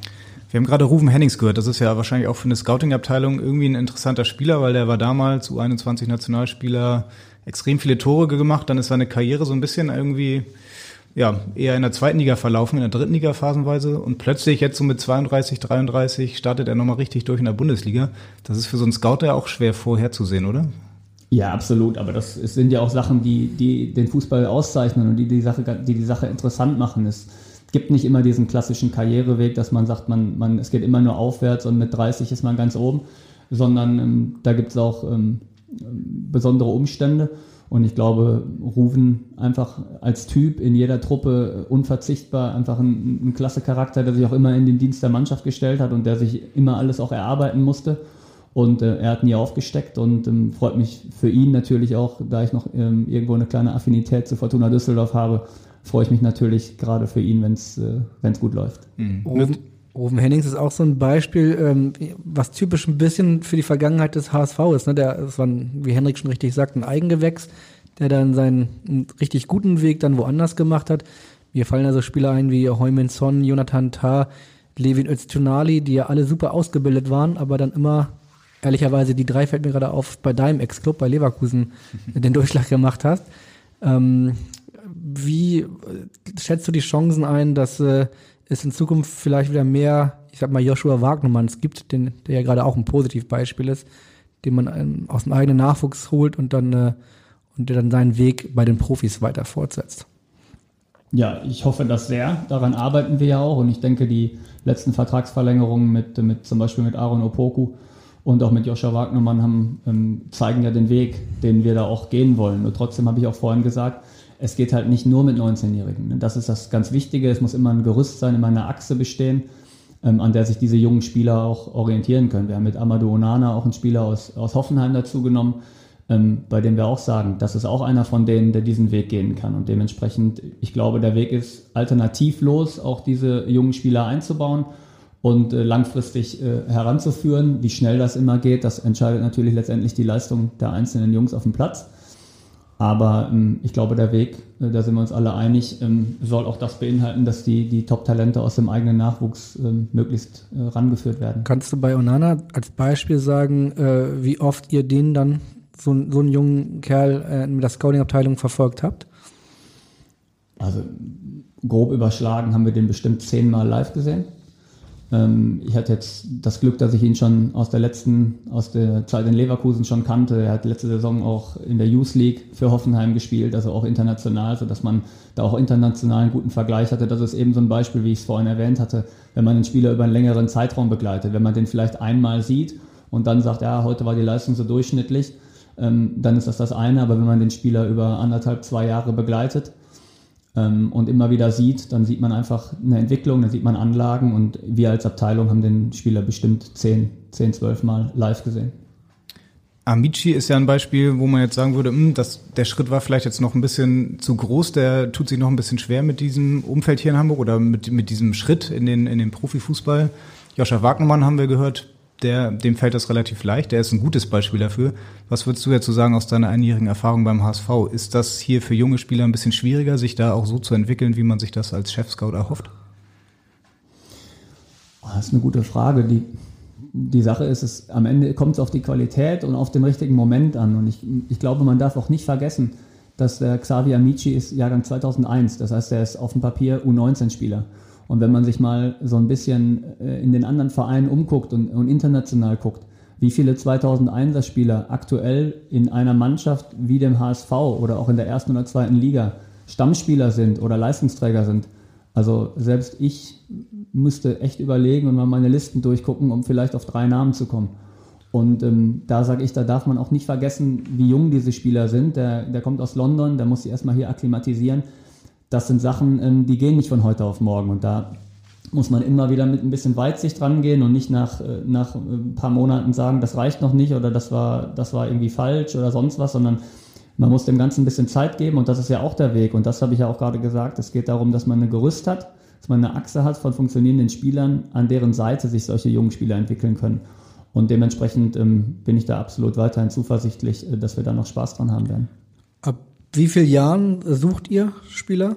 Wir haben gerade Rufen Hennings gehört. Das ist ja wahrscheinlich auch für eine Scouting-Abteilung irgendwie ein interessanter Spieler, weil der war damals U21-Nationalspieler, extrem viele Tore gemacht. Dann ist seine Karriere so ein bisschen irgendwie ja, eher in der zweiten Liga verlaufen, in der dritten Liga phasenweise. Und plötzlich jetzt so mit 32, 33 startet er nochmal richtig durch in der Bundesliga. Das ist für so einen Scout ja auch schwer vorherzusehen, oder? Ja, absolut. Aber das sind ja auch Sachen, die, die den Fußball auszeichnen und die die Sache, die, die Sache interessant machen. Es gibt nicht immer diesen klassischen Karriereweg, dass man sagt, man, man, es geht immer nur aufwärts und mit 30 ist man ganz oben, sondern ähm, da gibt es auch ähm, besondere Umstände. Und ich glaube, Ruven einfach als Typ in jeder Truppe unverzichtbar, einfach ein, ein klasse Charakter, der sich auch immer in den Dienst der Mannschaft gestellt hat und der sich immer alles auch erarbeiten musste. Und äh, er hat nie aufgesteckt und ähm, freut mich für ihn natürlich auch, da ich noch ähm, irgendwo eine kleine Affinität zu Fortuna Düsseldorf habe, freue ich mich natürlich gerade für ihn, wenn es äh, gut läuft. Mhm. Rufen Hennings ist auch so ein Beispiel, ähm, was typisch ein bisschen für die Vergangenheit des HSV ist. Ne? Der, das war, ein, wie Henrik schon richtig sagt, ein Eigengewächs, der dann seinen richtig guten Weg dann woanders gemacht hat. Mir fallen also Spieler ein wie Heumin Son, Jonathan Tah, Levin Öztunali, die ja alle super ausgebildet waren, aber dann immer, ehrlicherweise, die drei fällt mir gerade auf, bei deinem Ex-Club, bei Leverkusen, den Durchschlag gemacht hast. Ähm, wie schätzt du die Chancen ein, dass äh, es in Zukunft vielleicht wieder mehr, ich sag mal, Joshua Wagnermanns gibt, den, der ja gerade auch ein Positivbeispiel ist, den man ähm, aus dem eigenen Nachwuchs holt und dann äh, und der dann seinen Weg bei den Profis weiter fortsetzt. Ja, ich hoffe das sehr. Daran arbeiten wir ja auch und ich denke, die letzten Vertragsverlängerungen mit, mit zum Beispiel mit Aaron Opoku und auch mit Joscha Wagnermann haben, ähm, zeigen ja den Weg, den wir da auch gehen wollen. Und trotzdem habe ich auch vorhin gesagt, es geht halt nicht nur mit 19-Jährigen. Das ist das ganz Wichtige. Es muss immer ein Gerüst sein, immer eine Achse bestehen, ähm, an der sich diese jungen Spieler auch orientieren können. Wir haben mit Amadou Onana auch einen Spieler aus, aus Hoffenheim dazu genommen, ähm, bei dem wir auch sagen, das ist auch einer von denen, der diesen Weg gehen kann. Und dementsprechend, ich glaube, der Weg ist alternativlos, auch diese jungen Spieler einzubauen und äh, langfristig äh, heranzuführen. Wie schnell das immer geht, das entscheidet natürlich letztendlich die Leistung der einzelnen Jungs auf dem Platz. Aber ähm, ich glaube, der Weg, äh, da sind wir uns alle einig, ähm, soll auch das beinhalten, dass die, die Top-Talente aus dem eigenen Nachwuchs ähm, möglichst äh, rangeführt werden. Kannst du bei Onana als Beispiel sagen, äh, wie oft ihr den dann so, so einen jungen Kerl äh, mit der Scouting-Abteilung verfolgt habt? Also grob überschlagen haben wir den bestimmt zehnmal live gesehen. Ähm, ich hatte jetzt das Glück, dass ich ihn schon aus der letzten, aus der Zeit in Leverkusen schon kannte. Er hat letzte Saison auch in der Youth League für Hoffenheim gespielt, also auch international, sodass man da auch international einen guten Vergleich hatte. Das ist eben so ein Beispiel, wie ich es vorhin erwähnt hatte, wenn man einen Spieler über einen längeren Zeitraum begleitet, wenn man den vielleicht einmal sieht und dann sagt, ja, heute war die Leistung so durchschnittlich, ähm, dann ist das das eine. Aber wenn man den Spieler über anderthalb, zwei Jahre begleitet und immer wieder sieht, dann sieht man einfach eine Entwicklung, dann sieht man Anlagen und wir als Abteilung haben den Spieler bestimmt zehn, zehn, zwölf Mal live gesehen. Amici ist ja ein Beispiel, wo man jetzt sagen würde, mh, hm, das, der Schritt war vielleicht jetzt noch ein bisschen zu groß, der tut sich noch ein bisschen schwer mit diesem Umfeld hier in Hamburg oder mit, mit diesem Schritt in den, in den Profifußball. Joscha Wagnermann haben wir gehört, der, dem fällt das relativ leicht. Der ist ein gutes Beispiel dafür. Was würdest du dazu sagen aus deiner einjährigen Erfahrung beim HSV? Ist das hier für junge Spieler ein bisschen schwieriger, sich da auch so zu entwickeln, wie man sich das als Chef-Scout erhofft? Ah, das ist eine gute Frage. Die, die Sache ist, es, am Ende kommt es auf die Qualität und auf den richtigen Moment an. Und ich, ich glaube, man darf auch nicht vergessen, dass der Xavier Amici ist Jahrgang 2001. Das heißt, er ist auf dem Papier U19-Spieler. Und wenn man sich mal so ein bisschen äh, in den anderen Vereinen umguckt und, und international guckt, wie viele 2001er Spieler aktuell in einer Mannschaft wie dem HSV oder auch in der ersten oder zweiten Liga Stammspieler sind oder Leistungsträger sind. Also selbst ich müsste echt überlegen und mal meine Listen durchgucken, um vielleicht auf drei Namen zu kommen. Und ähm, da sage ich, da darf man auch nicht vergessen, wie jung diese Spieler sind. Der, der kommt aus London, der muss sich erstmal hier akklimatisieren das sind Sachen, ähm, die gehen nicht von heute auf morgen. Und da muss man immer wieder mit ein bisschen Weitsicht rangehen und nicht nach, äh, nach ein paar Monaten sagen, das reicht noch nicht oder das war, das war irgendwie falsch oder sonst was, sondern man muss dem Ganzen ein bisschen Zeit geben und das ist ja auch der Weg. Und das habe ich ja auch gerade gesagt. Es geht darum, dass man ein Gerüst hat, dass man eine Achse hat von funktionierenden Spielern, an deren Seite sich solche jungen Spieler entwickeln können. Und dementsprechend ähm, bin ich da absolut weiterhin zuversichtlich, äh, dass wir da noch Spaß dran haben werden. Ab wie vielen Jahren sucht ihr Spieler?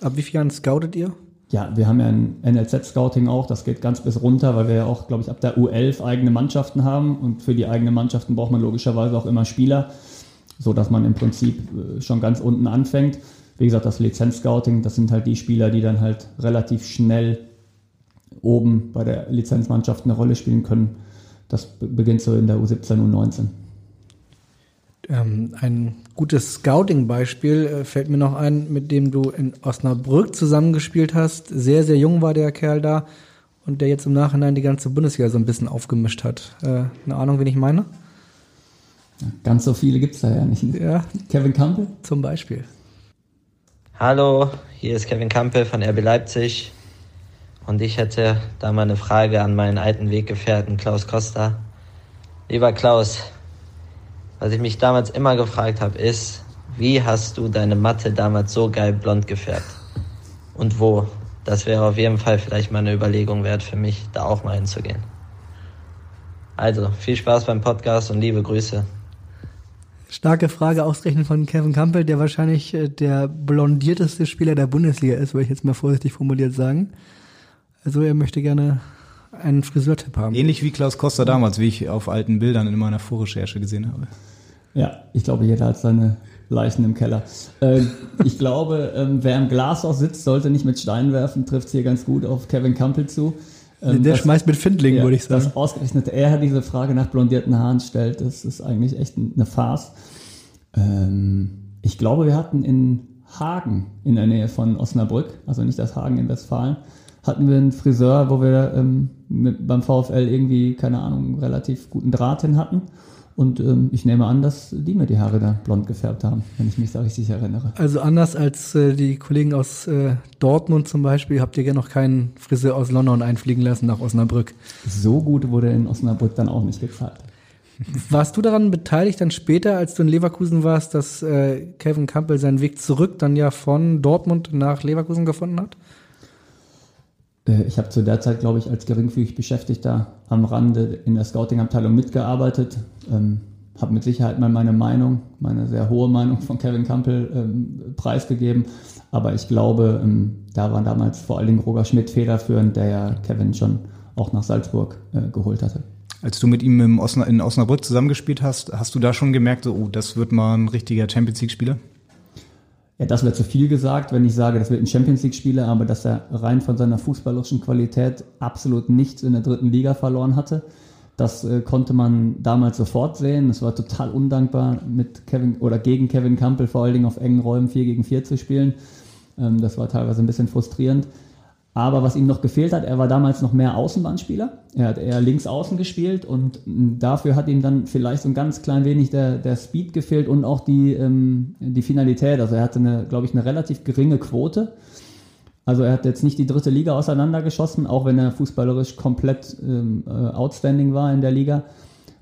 Ab wie vielen Jahren scoutet ihr? Ja, wir haben ja ein NLZ-Scouting auch, das geht ganz bis runter, weil wir ja auch, glaube ich, ab der U11 eigene Mannschaften haben und für die eigenen Mannschaften braucht man logischerweise auch immer Spieler, so dass man im Prinzip äh, schon ganz unten anfängt. Wie gesagt, das Lizenz-Scouting, das sind halt die Spieler, die dann halt relativ schnell oben bei der Lizenzmannschaft eine Rolle spielen können. Das beginnt so in der U17, U19. Ähm, ein gutes Scouting-Beispiel äh, fällt mir noch ein, mit dem du in Osnabrück zusammengespielt hast. Sehr, sehr jung war der Kerl da und der jetzt im Nachhinein die ganze Bundesliga so ein bisschen aufgemischt hat. Äh, eine Ahnung, wen ich meine? Ganz so viele gibt es da ja nicht. Ja. Kevin Campbell? Zum Beispiel. Hallo, hier ist Kevin Campbell von RB Leipzig. Und ich hätte da mal eine Frage an meinen alten Weggefährten Klaus Costa. Lieber Klaus, was ich mich damals immer gefragt habe, ist, wie hast du deine Matte damals so geil blond gefärbt? Und wo? Das wäre auf jeden Fall vielleicht mal eine Überlegung wert für mich, da auch mal hinzugehen. Also, viel Spaß beim Podcast und liebe Grüße. Starke Frage ausgerechnet von Kevin Campbell, der wahrscheinlich äh, der blondierteste Spieler der Bundesliga ist, würde ich jetzt mal vorsichtig formuliert sagen. Also er möchte gerne einen Friseurtipp haben. Ähnlich wie Klaus Koster damals, wie ich auf alten Bildern in meiner Vorrecherche gesehen habe. Ja, ich glaube, jeder hat seine Leichen im Keller. Ähm, ich glaube, ähm, wer im Glashaus sitzt, sollte nicht mit Steinen werfen, trifft hier ganz gut auf Kevin Campbell zu. Ähm, der das, schmeißt mit Findlingen, ja, würde ich sagen. Dass ausgerechnet er diese Frage nach blondierten Haaren stellt, das ist eigentlich echt eine Farce. Ähm, ich glaube, wir hatten in Hagen in der Nähe von Osnabrück, also nicht das Hagen in Westfalen, hatten wir einen Friseur, wo wir ähm, mit, beim VfL irgendwie, keine Ahnung, relativ guten Draht hin hatten. Und ähm, ich nehme an, dass die mir die Haare da blond gefärbt haben, wenn ich mich da richtig erinnere. Also anders als äh, die Kollegen aus äh, Dortmund zum Beispiel, habt ihr ja noch keinen Friseur aus London einfliegen lassen nach Osnabrück. So gut wurde in Osnabrück dann auch nicht gezahlt. Warst du daran beteiligt, dann später, als du in Leverkusen warst, dass äh, Kevin Campbell seinen Weg zurück dann ja von Dortmund nach Leverkusen gefunden hat? Äh, ich habe zu der Zeit, glaube ich, als geringfügig Beschäftigter am Rande in der Scouting-Abteilung mitgearbeitet. Ähm, habe mit Sicherheit mal meine Meinung, meine sehr hohe Meinung von Kevin Campbell ähm, preisgegeben. Aber ich glaube, ähm, da war damals vor allen Dingen Roger Schmidt federführend, der ja Kevin schon auch nach Salzburg äh, geholt hatte. Als du mit ihm Osna in Osnabrück zusammengespielt hast, hast du da schon gemerkt, so, oh, das wird mal ein richtiger Champions League-Spieler? Ja, das wäre zu viel gesagt, wenn ich sage, das wird ein Champions League-Spieler, aber dass er rein von seiner fußballerischen Qualität absolut nichts in der dritten Liga verloren hatte. Das äh, konnte man damals sofort sehen. Es war total undankbar, mit Kevin oder gegen Kevin Campbell vor allen Dingen auf engen Räumen 4 gegen 4 zu spielen. Ähm, das war teilweise ein bisschen frustrierend. Aber was ihm noch gefehlt hat, er war damals noch mehr Außenbahnspieler. Er hat eher links außen gespielt und dafür hat ihm dann vielleicht so ein ganz klein wenig der, der Speed gefehlt und auch die, ähm, die Finalität. Also er hatte, eine, glaube ich, eine relativ geringe Quote. Also er hat jetzt nicht die dritte Liga auseinandergeschossen, auch wenn er fußballerisch komplett ähm, äh, outstanding war in der Liga.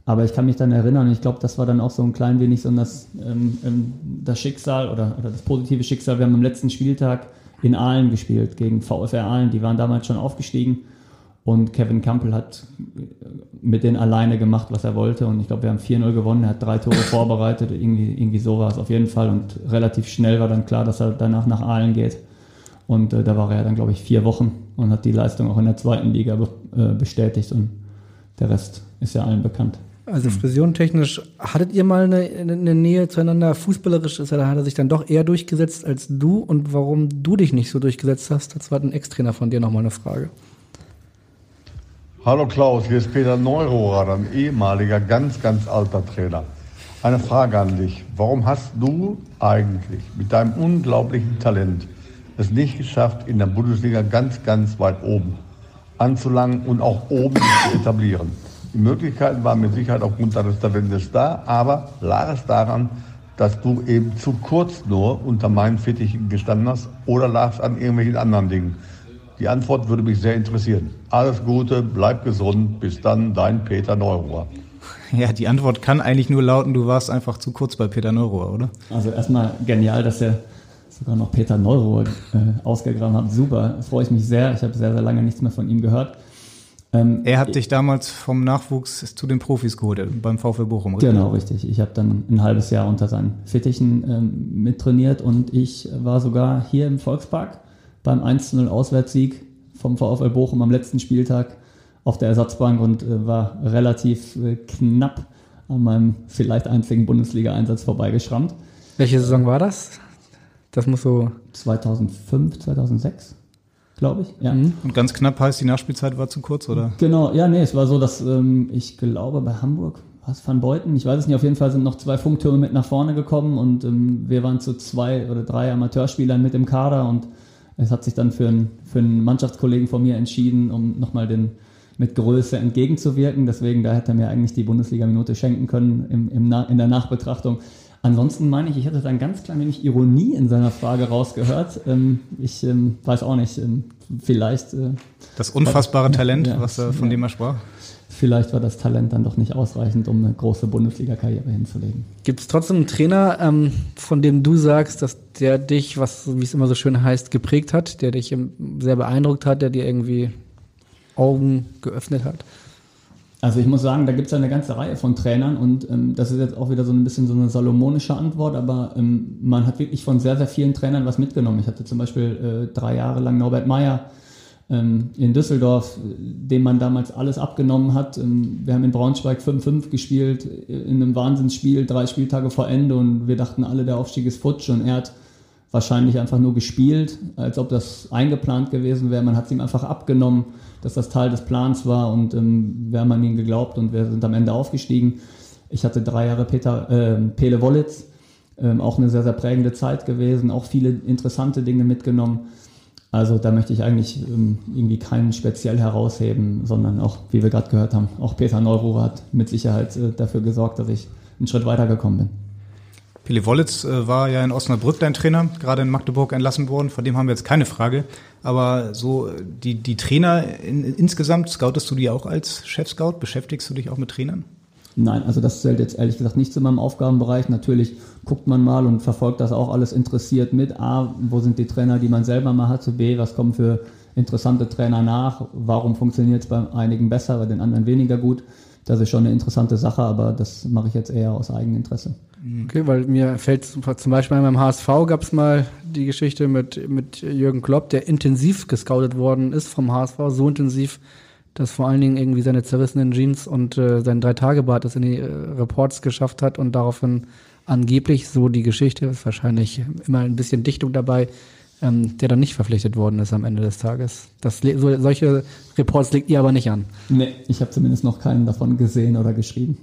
Aber ich kann mich dann erinnern, und ich glaube, das war dann auch so ein klein wenig so das, ähm, ähm, das Schicksal oder, oder das positive Schicksal. Wir haben am letzten Spieltag in Aalen gespielt, gegen VfR Aalen. Die waren damals schon aufgestiegen. Und Kevin Campbell hat mit denen alleine gemacht, was er wollte. Und ich glaube, wir haben 4-0 gewonnen. Er hat drei Tore vorbereitet. Irgendwie, irgendwie so war es auf jeden Fall. Und relativ schnell war dann klar, dass er danach nach Aalen geht. Und äh, da war er dann, glaube ich, vier Wochen und hat die Leistung auch in der zweiten Liga be äh, bestätigt. Und der Rest ist ja allen bekannt. Also frisurentechnisch, hattet ihr mal eine, eine Nähe zueinander? Fußballerisch ist er, hat er sich dann doch eher durchgesetzt als du. Und warum du dich nicht so durchgesetzt hast, das war ein Ex-Trainer von dir nochmal eine Frage. Hallo Klaus, hier ist Peter Neurohrer, ein ehemaliger, ganz, ganz alter Trainer. Eine Frage an dich. Warum hast du eigentlich mit deinem unglaublichen Talent es nicht geschafft, in der Bundesliga ganz, ganz weit oben anzulangen und auch oben zu etablieren? Die Möglichkeiten waren mit Sicherheit aufgrund deines Talentes da, aber lag es daran, dass du eben zu kurz nur unter meinen Fittichen gestanden hast oder lag es an irgendwelchen anderen Dingen? Die Antwort würde mich sehr interessieren. Alles Gute, bleib gesund, bis dann, dein Peter Neurohr. Ja, die Antwort kann eigentlich nur lauten, du warst einfach zu kurz bei Peter Neurohr, oder? Also erstmal genial, dass er sogar noch Peter Neurohr äh, ausgegraben hat. Super, freue ich mich sehr. Ich habe sehr, sehr lange nichts mehr von ihm gehört. Ähm, er hat dich damals vom Nachwuchs zu den Profis geholt, beim VfL Bochum. Richtig? Genau, richtig. Ich habe dann ein halbes Jahr unter seinen Fittichen ähm, mittrainiert und ich war sogar hier im Volkspark beim 1-0 Auswärtssieg vom VfL Bochum am letzten Spieltag auf der Ersatzbank und äh, war relativ äh, knapp an meinem vielleicht einzigen Bundesliga-Einsatz vorbeigeschrammt. Welche Saison war das? Das muss so 2005, 2006 glaube ich. Ja. Mhm. Und ganz knapp heißt, die Nachspielzeit war zu kurz, oder? Genau, ja, nee, es war so, dass ähm, ich glaube bei Hamburg, was Van Beuten, ich weiß es nicht, auf jeden Fall sind noch zwei Funktürme mit nach vorne gekommen und ähm, wir waren zu zwei oder drei Amateurspielern mit im Kader und es hat sich dann für, ein, für einen Mannschaftskollegen von mir entschieden, um nochmal den mit Größe entgegenzuwirken. Deswegen, da hätte er mir eigentlich die Bundesliga-Minute schenken können im, im in der Nachbetrachtung. Ansonsten meine ich, ich hätte da ein ganz klein wenig Ironie in seiner Frage rausgehört. Ähm, ich ähm, weiß auch nicht, ähm, vielleicht. Äh, das unfassbare war, Talent, ja, was er, von ja. dem er sprach. Vielleicht war das Talent dann doch nicht ausreichend, um eine große Bundesliga-Karriere hinzulegen. Gibt es trotzdem einen Trainer, ähm, von dem du sagst, dass der dich, was wie es immer so schön heißt, geprägt hat, der dich sehr beeindruckt hat, der dir irgendwie Augen geöffnet hat? Also ich muss sagen, da gibt es eine ganze Reihe von Trainern und ähm, das ist jetzt auch wieder so ein bisschen so eine salomonische Antwort, aber ähm, man hat wirklich von sehr, sehr vielen Trainern was mitgenommen. Ich hatte zum Beispiel äh, drei Jahre lang Norbert Meyer ähm, in Düsseldorf, dem man damals alles abgenommen hat. Ähm, wir haben in Braunschweig 5-5 gespielt, in einem Wahnsinnsspiel, drei Spieltage vor Ende und wir dachten alle, der Aufstieg ist futsch und er hat wahrscheinlich einfach nur gespielt, als ob das eingeplant gewesen wäre. Man hat es ihm einfach abgenommen dass das Teil des Plans war und ähm, wir haben an ihn geglaubt und wir sind am Ende aufgestiegen. Ich hatte drei Jahre Peter, äh, Pele Wollitz, Ähm, auch eine sehr, sehr prägende Zeit gewesen, auch viele interessante Dinge mitgenommen. Also da möchte ich eigentlich ähm, irgendwie keinen speziell herausheben, sondern auch, wie wir gerade gehört haben, auch Peter Neururer hat mit Sicherheit äh, dafür gesorgt, dass ich einen Schritt weitergekommen bin. Pele Wollitz äh, war ja in Osnabrück dein Trainer, gerade in Magdeburg entlassen worden. Von dem haben wir jetzt keine Frage. Aber so äh, die, die Trainer in, insgesamt, scoutest du die auch als Chef-Scout? Beschäftigst du dich auch mit Trainern? Nein, also das zählt jetzt ehrlich gesagt nicht zu meinem Aufgabenbereich. Natürlich guckt man mal und verfolgt das auch alles interessiert mit. A, wo sind die Trainer, die man selber mal hat? B, was kommen für interessante Trainer nach? Warum funktioniert es bei einigen besser, bei den anderen weniger gut? Das ist schon eine interessante Sache, aber das mache ich jetzt eher aus Eigeninteresse. Okay, weil mir fällt zum Beispiel beim HSV gab es mal die Geschichte mit, mit Jürgen Klopp, der intensiv gescoutet worden ist vom HSV, so intensiv, dass vor allen Dingen irgendwie seine zerrissenen Jeans und äh, sein Drei-Tage-Bart das in die äh, Reports geschafft hat und daraufhin angeblich, so die Geschichte, ist wahrscheinlich immer ein bisschen Dichtung dabei, ähm, der dann nicht verpflichtet worden ist am Ende des Tages. Das, so, solche Reports legt ihr aber nicht an. Nee, ich habe zumindest noch keinen davon gesehen oder geschrieben.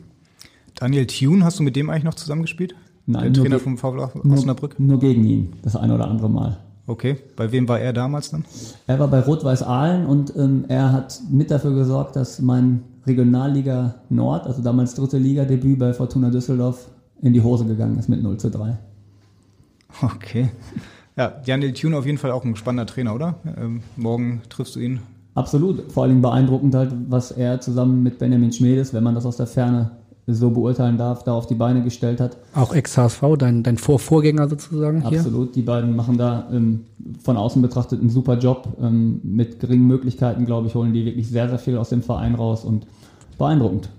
Daniel Thune, hast du mit dem eigentlich noch zusammengespielt? Nein, Der Trainer vom VfL nur, Osnabrück? nur gegen ihn, das eine oder andere Mal. Okay, bei wem war er damals dann? Er war bei Rot-Weiß Aalen und ähm, er hat mit dafür gesorgt, dass mein Regionalliga Nord, also damals dritte Liga-Debüt bei Fortuna Düsseldorf, in die Hose gegangen ist mit 0 zu 3. Okay. Ja, Daniel Thune auf jeden Fall auch ein spannender Trainer, oder? Ähm, morgen triffst du ihn. Absolut. Vor allem beeindruckend halt, was er zusammen mit Benjamin Schmedes, wenn man das aus der Ferne so beurteilen darf, da auf die Beine gestellt hat. Auch Ex-HSV, dein, dein Vorvorgänger sozusagen hier? Absolut. Die beiden machen da ähm, von außen betrachtet einen super Job. Ähm, mit geringen Möglichkeiten, glaube ich, holen die wirklich sehr, sehr viel aus dem Verein raus und beeindruckend.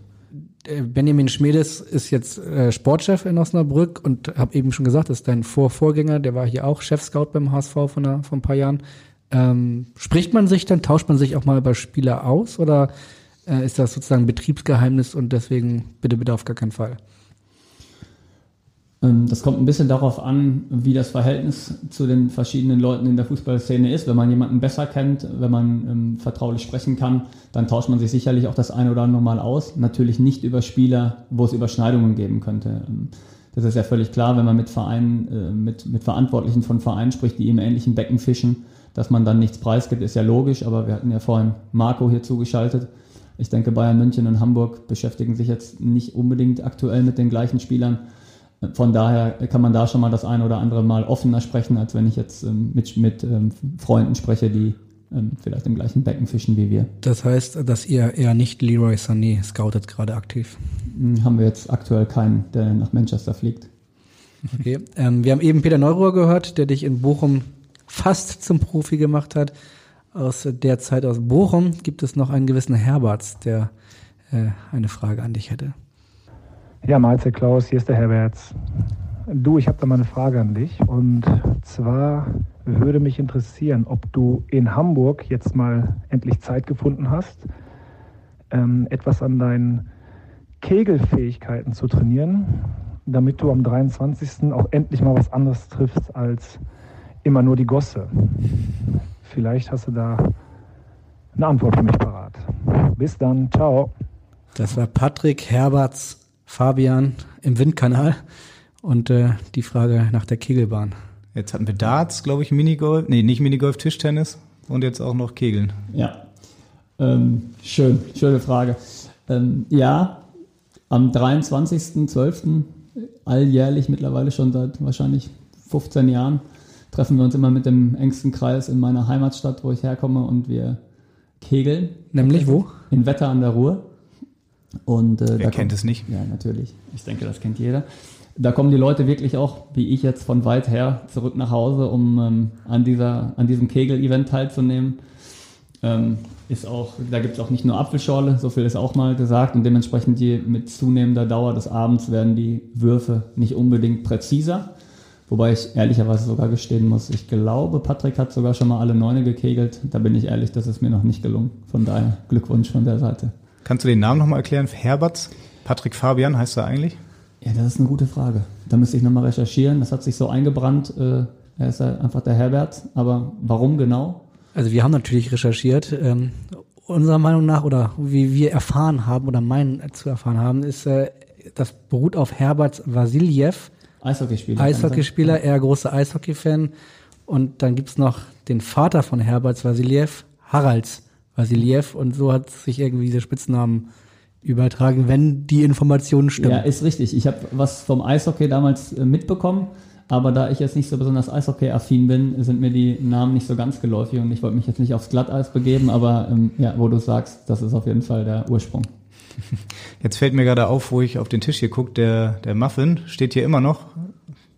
Äh, Benjamin Schmedes ist jetzt äh, Sportchef in Osnabrück und habe eben schon gesagt, das ist dein Vorvorgänger, der war hier auch Chef-Scout beim HSV von, von ein paar Jahren. Ähm, spricht man sich dann, tauscht man sich auch mal über Spieler aus oder äh, ist das sozusagen Betriebsgeheimnis und deswegen bitte, bitte auf gar keinen Fall? Ähm, Das kommt ein bisschen darauf an, wie das Verhältnis zu den verschiedenen Leuten in der Fußballszene ist. Wenn man jemanden besser kennt, wenn man ähm, vertraulich sprechen kann, dann tauscht man sich sicherlich auch das eine oder andere Mal aus. Natürlich nicht über Spieler, wo es Überschneidungen geben könnte. Ähm, Das ist ja völlig klar, wenn man mit Vereinen, äh, mit, mit Verantwortlichen von Vereinen spricht, die im ähnlichen Becken fischen, dass man dann nichts preisgibt, ist ja logisch. Aber wir hatten ja vorhin Marco hier zugeschaltet. Ich denke, Bayern München und Hamburg beschäftigen sich jetzt nicht unbedingt aktuell mit den gleichen Spielern. Von daher kann man da schon mal das eine oder andere Mal offener sprechen, als wenn ich jetzt ähm, mit, mit ähm, Freunden spreche, die ähm, vielleicht im gleichen Becken fischen wie wir. Das heißt, dass ihr eher nicht Leroy Sané scoutet gerade aktiv. Hm, Haben wir jetzt aktuell keinen, der nach Manchester fliegt. Okay. Ähm, wir haben eben Peter Neuruhr gehört, der dich in Bochum fast zum Profi gemacht hat. Aus der Zeit aus Bochum gibt es noch einen gewissen Herberts, der äh, eine Frage an dich hätte. Ja, Mahlzeit Klaus, hier ist der Herberts. Du, ich habe da mal eine Frage an dich. Und zwar würde mich interessieren, ob du in Hamburg jetzt mal endlich Zeit gefunden hast, ähm, etwas an deinen Kegelfähigkeiten zu trainieren, damit du am 23. auch endlich mal was anderes triffst als immer nur die Gosse. Vielleicht hast du da eine Antwort für mich parat. Bis dann, ciao. Das war Patrick Herberts Fabian im Windkanal und äh, die Frage nach der Kegelbahn. Jetzt hatten wir Darts, glaube ich, Minigolf, nee, nicht Minigolf, Tischtennis und jetzt auch noch Kegeln. Ja, ähm, schön, schöne Frage. Ähm, ja, am 23.12. alljährlich mittlerweile schon seit wahrscheinlich 15 Jahren treffen wir uns immer mit dem engsten Kreis in meiner Heimatstadt, wo ich herkomme und wir kegeln. Nämlich wo? In Wetter an der Ruhr. Und, äh, Wer da kennt kommt- es nicht? Ja, natürlich. Ich denke, das kennt jeder. Da kommen die Leute wirklich auch, wie ich jetzt, von weit her zurück nach Hause, um ähm, an, dieser, an diesem Kegel-Event teilzunehmen. Ähm, ist auch, da gibt es auch nicht nur Apfelschorle, so viel ist auch mal gesagt. Und dementsprechend je mit zunehmender Dauer des Abends werden die Würfe nicht unbedingt präziser. Wobei ich ehrlicherweise sogar gestehen muss, ich glaube, Patrick hat sogar schon mal alle Neune gekegelt. Da bin ich ehrlich, das ist mir noch nicht gelungen. Von daher Glückwunsch von der Seite. Kannst du den Namen nochmal erklären? Herberts? Patrick Fabian heißt er eigentlich? Ja, das ist eine gute Frage. Da müsste ich nochmal recherchieren. Das hat sich so eingebrannt. Äh, er ist ja einfach der Herbert. Aber warum genau? Also wir haben natürlich recherchiert. Ähm, unserer Meinung nach oder wie wir erfahren haben oder meinen zu erfahren haben, ist, äh, das beruht auf Herbert Vasiljev Eishockeyspieler. Eishockeyspieler, eher großer Eishockey-Fan. Und dann gibt's noch den Vater von Herbert Vasiliev, Harald Vasiliev. Und so hat sich irgendwie diese Spitznamen übertragen, wenn die Informationen stimmen. Ja, ist richtig. Ich habe was vom Eishockey damals äh, mitbekommen, aber da ich jetzt nicht so besonders Eishockey-affin bin, sind mir die Namen nicht so ganz geläufig und ich wollte mich jetzt nicht aufs Glatteis begeben, aber ähm, ja, wo du sagst, das ist auf jeden Fall der Ursprung. Jetzt fällt mir gerade auf, wo ich auf den Tisch hier gucke, der, der Muffin steht hier immer noch.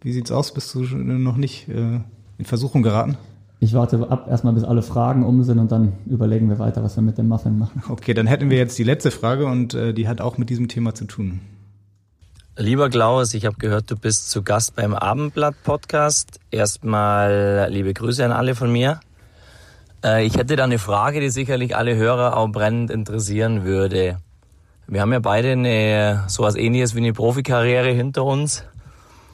Wie sieht's aus? Bist du noch nicht äh, in Versuchung geraten? Ich warte ab erstmal, bis alle Fragen um sind und dann überlegen wir weiter, was wir mit dem Muffin machen. Okay, dann hätten wir jetzt die letzte Frage und äh, die hat auch mit diesem Thema zu tun. Lieber Klaus, ich habe gehört, du bist zu Gast beim Abendblatt-Podcast. Erstmal liebe Grüße an alle von mir. Äh, ich hätte da eine Frage, die sicherlich alle Hörer auch brennend interessieren würde. Wir haben ja beide eine, sowas ähnliches wie eine Profikarriere hinter uns.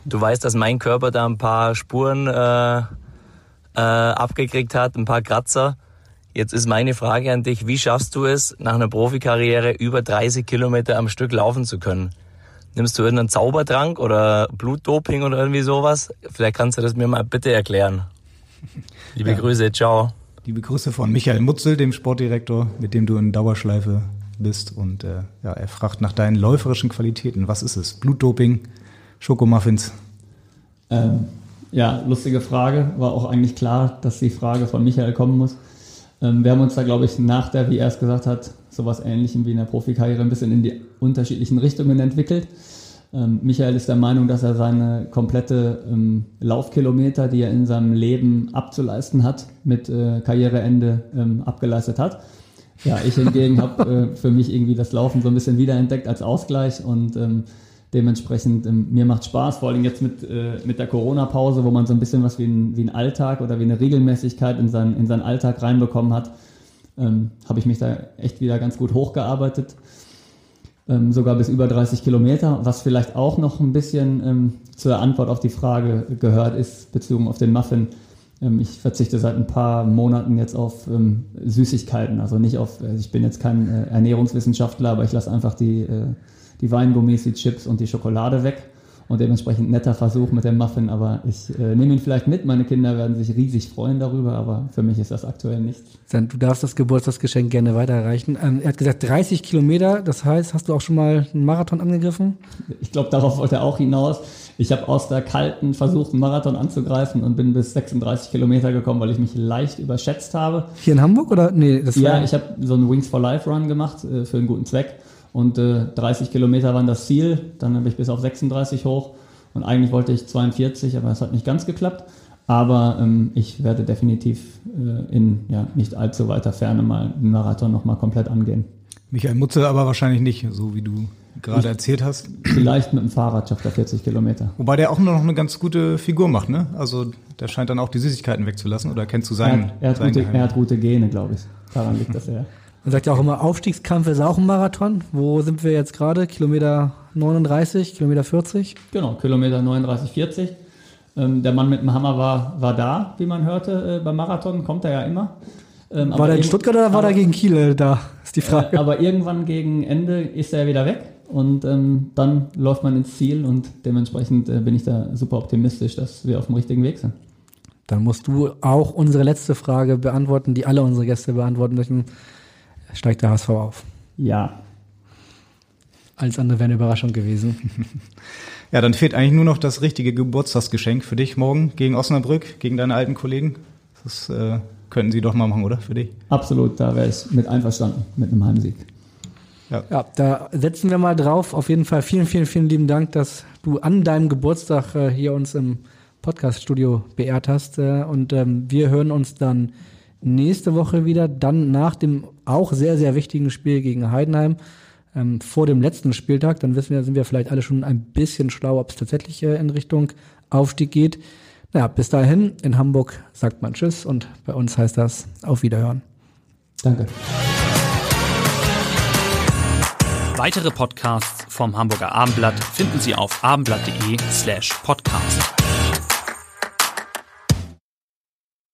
Du weißt, dass mein Körper da ein paar Spuren äh, äh, abgekriegt hat, ein paar Kratzer. Jetzt ist meine Frage an dich, wie schaffst du es, nach einer Profikarriere über 30 Kilometer am Stück laufen zu können? Nimmst du irgendeinen Zaubertrank oder Blutdoping oder irgendwie sowas? Vielleicht kannst du das mir mal bitte erklären. Liebe ja. Grüße, ciao. Liebe Grüße von Michael Mutzel, dem Sportdirektor, mit dem du in Dauerschleife bist. Und äh, ja, er fragt nach deinen läuferischen Qualitäten. Was ist es? Blutdoping, Schokomuffins? Ähm, ja, lustige Frage. War auch eigentlich klar, dass die Frage von Michael kommen muss. Ähm, wir haben uns da, glaube ich, nach der, wie er es gesagt hat, sowas ähnlichem wie in der Profikarriere ein bisschen in die unterschiedlichen Richtungen entwickelt. Ähm, Michael ist der Meinung, dass er seine komplette ähm, Laufkilometer, die er in seinem Leben abzuleisten hat, mit äh, Karriereende abgeleistet hat. Ja, ich hingegen habe äh, für mich irgendwie das Laufen so ein bisschen wiederentdeckt als Ausgleich und Dementsprechend, ähm, mir macht Spaß, vor allem jetzt mit, äh, mit der Corona-Pause, wo man so ein bisschen was wie ein, wie ein Alltag oder wie eine Regelmäßigkeit in, sein, in seinen Alltag reinbekommen hat, ähm, habe ich mich da echt wieder ganz gut hochgearbeitet. Ähm, sogar bis über 30 Kilometer, was vielleicht auch noch ein bisschen ähm, zur Antwort auf die Frage gehört ist, bezogen auf den Muffin. Ähm, ich verzichte seit ein paar Monaten jetzt auf ähm, Süßigkeiten, also nicht auf, also ich bin jetzt kein äh, Ernährungswissenschaftler, aber ich lasse einfach die äh, die Weingummis, die Chips und die Schokolade weg. Und dementsprechend netter Versuch mit dem Muffin, aber ich äh, nehme ihn vielleicht mit. Meine Kinder werden sich riesig freuen darüber, aber für mich ist das aktuell nichts. Du darfst das Geburtstagsgeschenk gerne weiterreichen. Ähm, er hat gesagt 30 Kilometer, das heißt, hast du auch schon mal einen Marathon angegriffen? Ich glaube, darauf wollte er auch hinaus. Ich habe aus der kalten versucht, einen Marathon anzugreifen und bin bis 36 Kilometer gekommen, weil ich mich leicht überschätzt habe. Hier in Hamburg oder? Nee, das Ja, ich habe so einen Wings for Life Run gemacht äh, für einen guten Zweck und äh, 30 Kilometer waren das Ziel. Dann habe ich bis auf 36 hoch und eigentlich wollte ich 42, aber es hat nicht ganz geklappt. Aber ähm, ich werde definitiv äh, in ja, nicht allzu weiter Ferne mal einen Marathon nochmal komplett angehen. Michael Mutze aber wahrscheinlich nicht, so wie du gerade ich, erzählt hast. Vielleicht mit dem Fahrrad schafft er 40 Kilometer. Wobei der auch nur noch eine ganz gute Figur macht, ne? Also der scheint dann auch die Süßigkeiten wegzulassen oder kennst du seinen? Er hat, er hat, gute, er hat gute Gene, glaube ich. Daran liegt das eher. Man sagt ja auch immer, Aufstiegskampf ist auch ein Marathon. Wo sind wir jetzt gerade? Kilometer 39, Kilometer 40? Genau, Kilometer 39, 40. Ähm, der Mann mit dem Hammer war, war da, wie man hörte, äh, beim Marathon, kommt er ja immer. Ähm, war der in Stuttgart oder war der gegen Kiel äh, da? Ist die Frage. Äh, aber irgendwann gegen Ende ist er wieder weg und ähm, dann läuft man ins Ziel und dementsprechend äh, bin ich da super optimistisch, dass wir auf dem richtigen Weg sind. Dann musst du auch unsere letzte Frage beantworten, die alle unsere Gäste beantworten möchten steigt der HSV auf. Ja. Alles andere wäre eine Überraschung gewesen. Ja, dann fehlt eigentlich nur noch das richtige Geburtstagsgeschenk für dich morgen gegen Osnabrück, gegen deine alten Kollegen. Das äh, könnten sie doch mal machen, oder? Für dich? Absolut, da wäre ich mit einverstanden, mit einem Heimsieg. Ja. ja, da setzen wir mal drauf. Auf jeden Fall vielen, vielen, vielen lieben Dank, dass du an deinem Geburtstag äh, hier uns im Podcast-Studio beehrt hast. Äh, und ähm, wir hören uns dann nächste Woche wieder, dann nach dem auch sehr, sehr wichtigen Spiel gegen Heidenheim ähm, vor dem letzten Spieltag. Dann wissen wir, sind wir vielleicht alle schon ein bisschen schlau, ob es tatsächlich äh, in Richtung Aufstieg geht. Naja, bis dahin, in Hamburg sagt man Tschüss und bei uns heißt das Auf Wiederhören. Danke. Weitere Podcasts vom Hamburger Abendblatt finden Sie auf abendblatt.de slash podcast.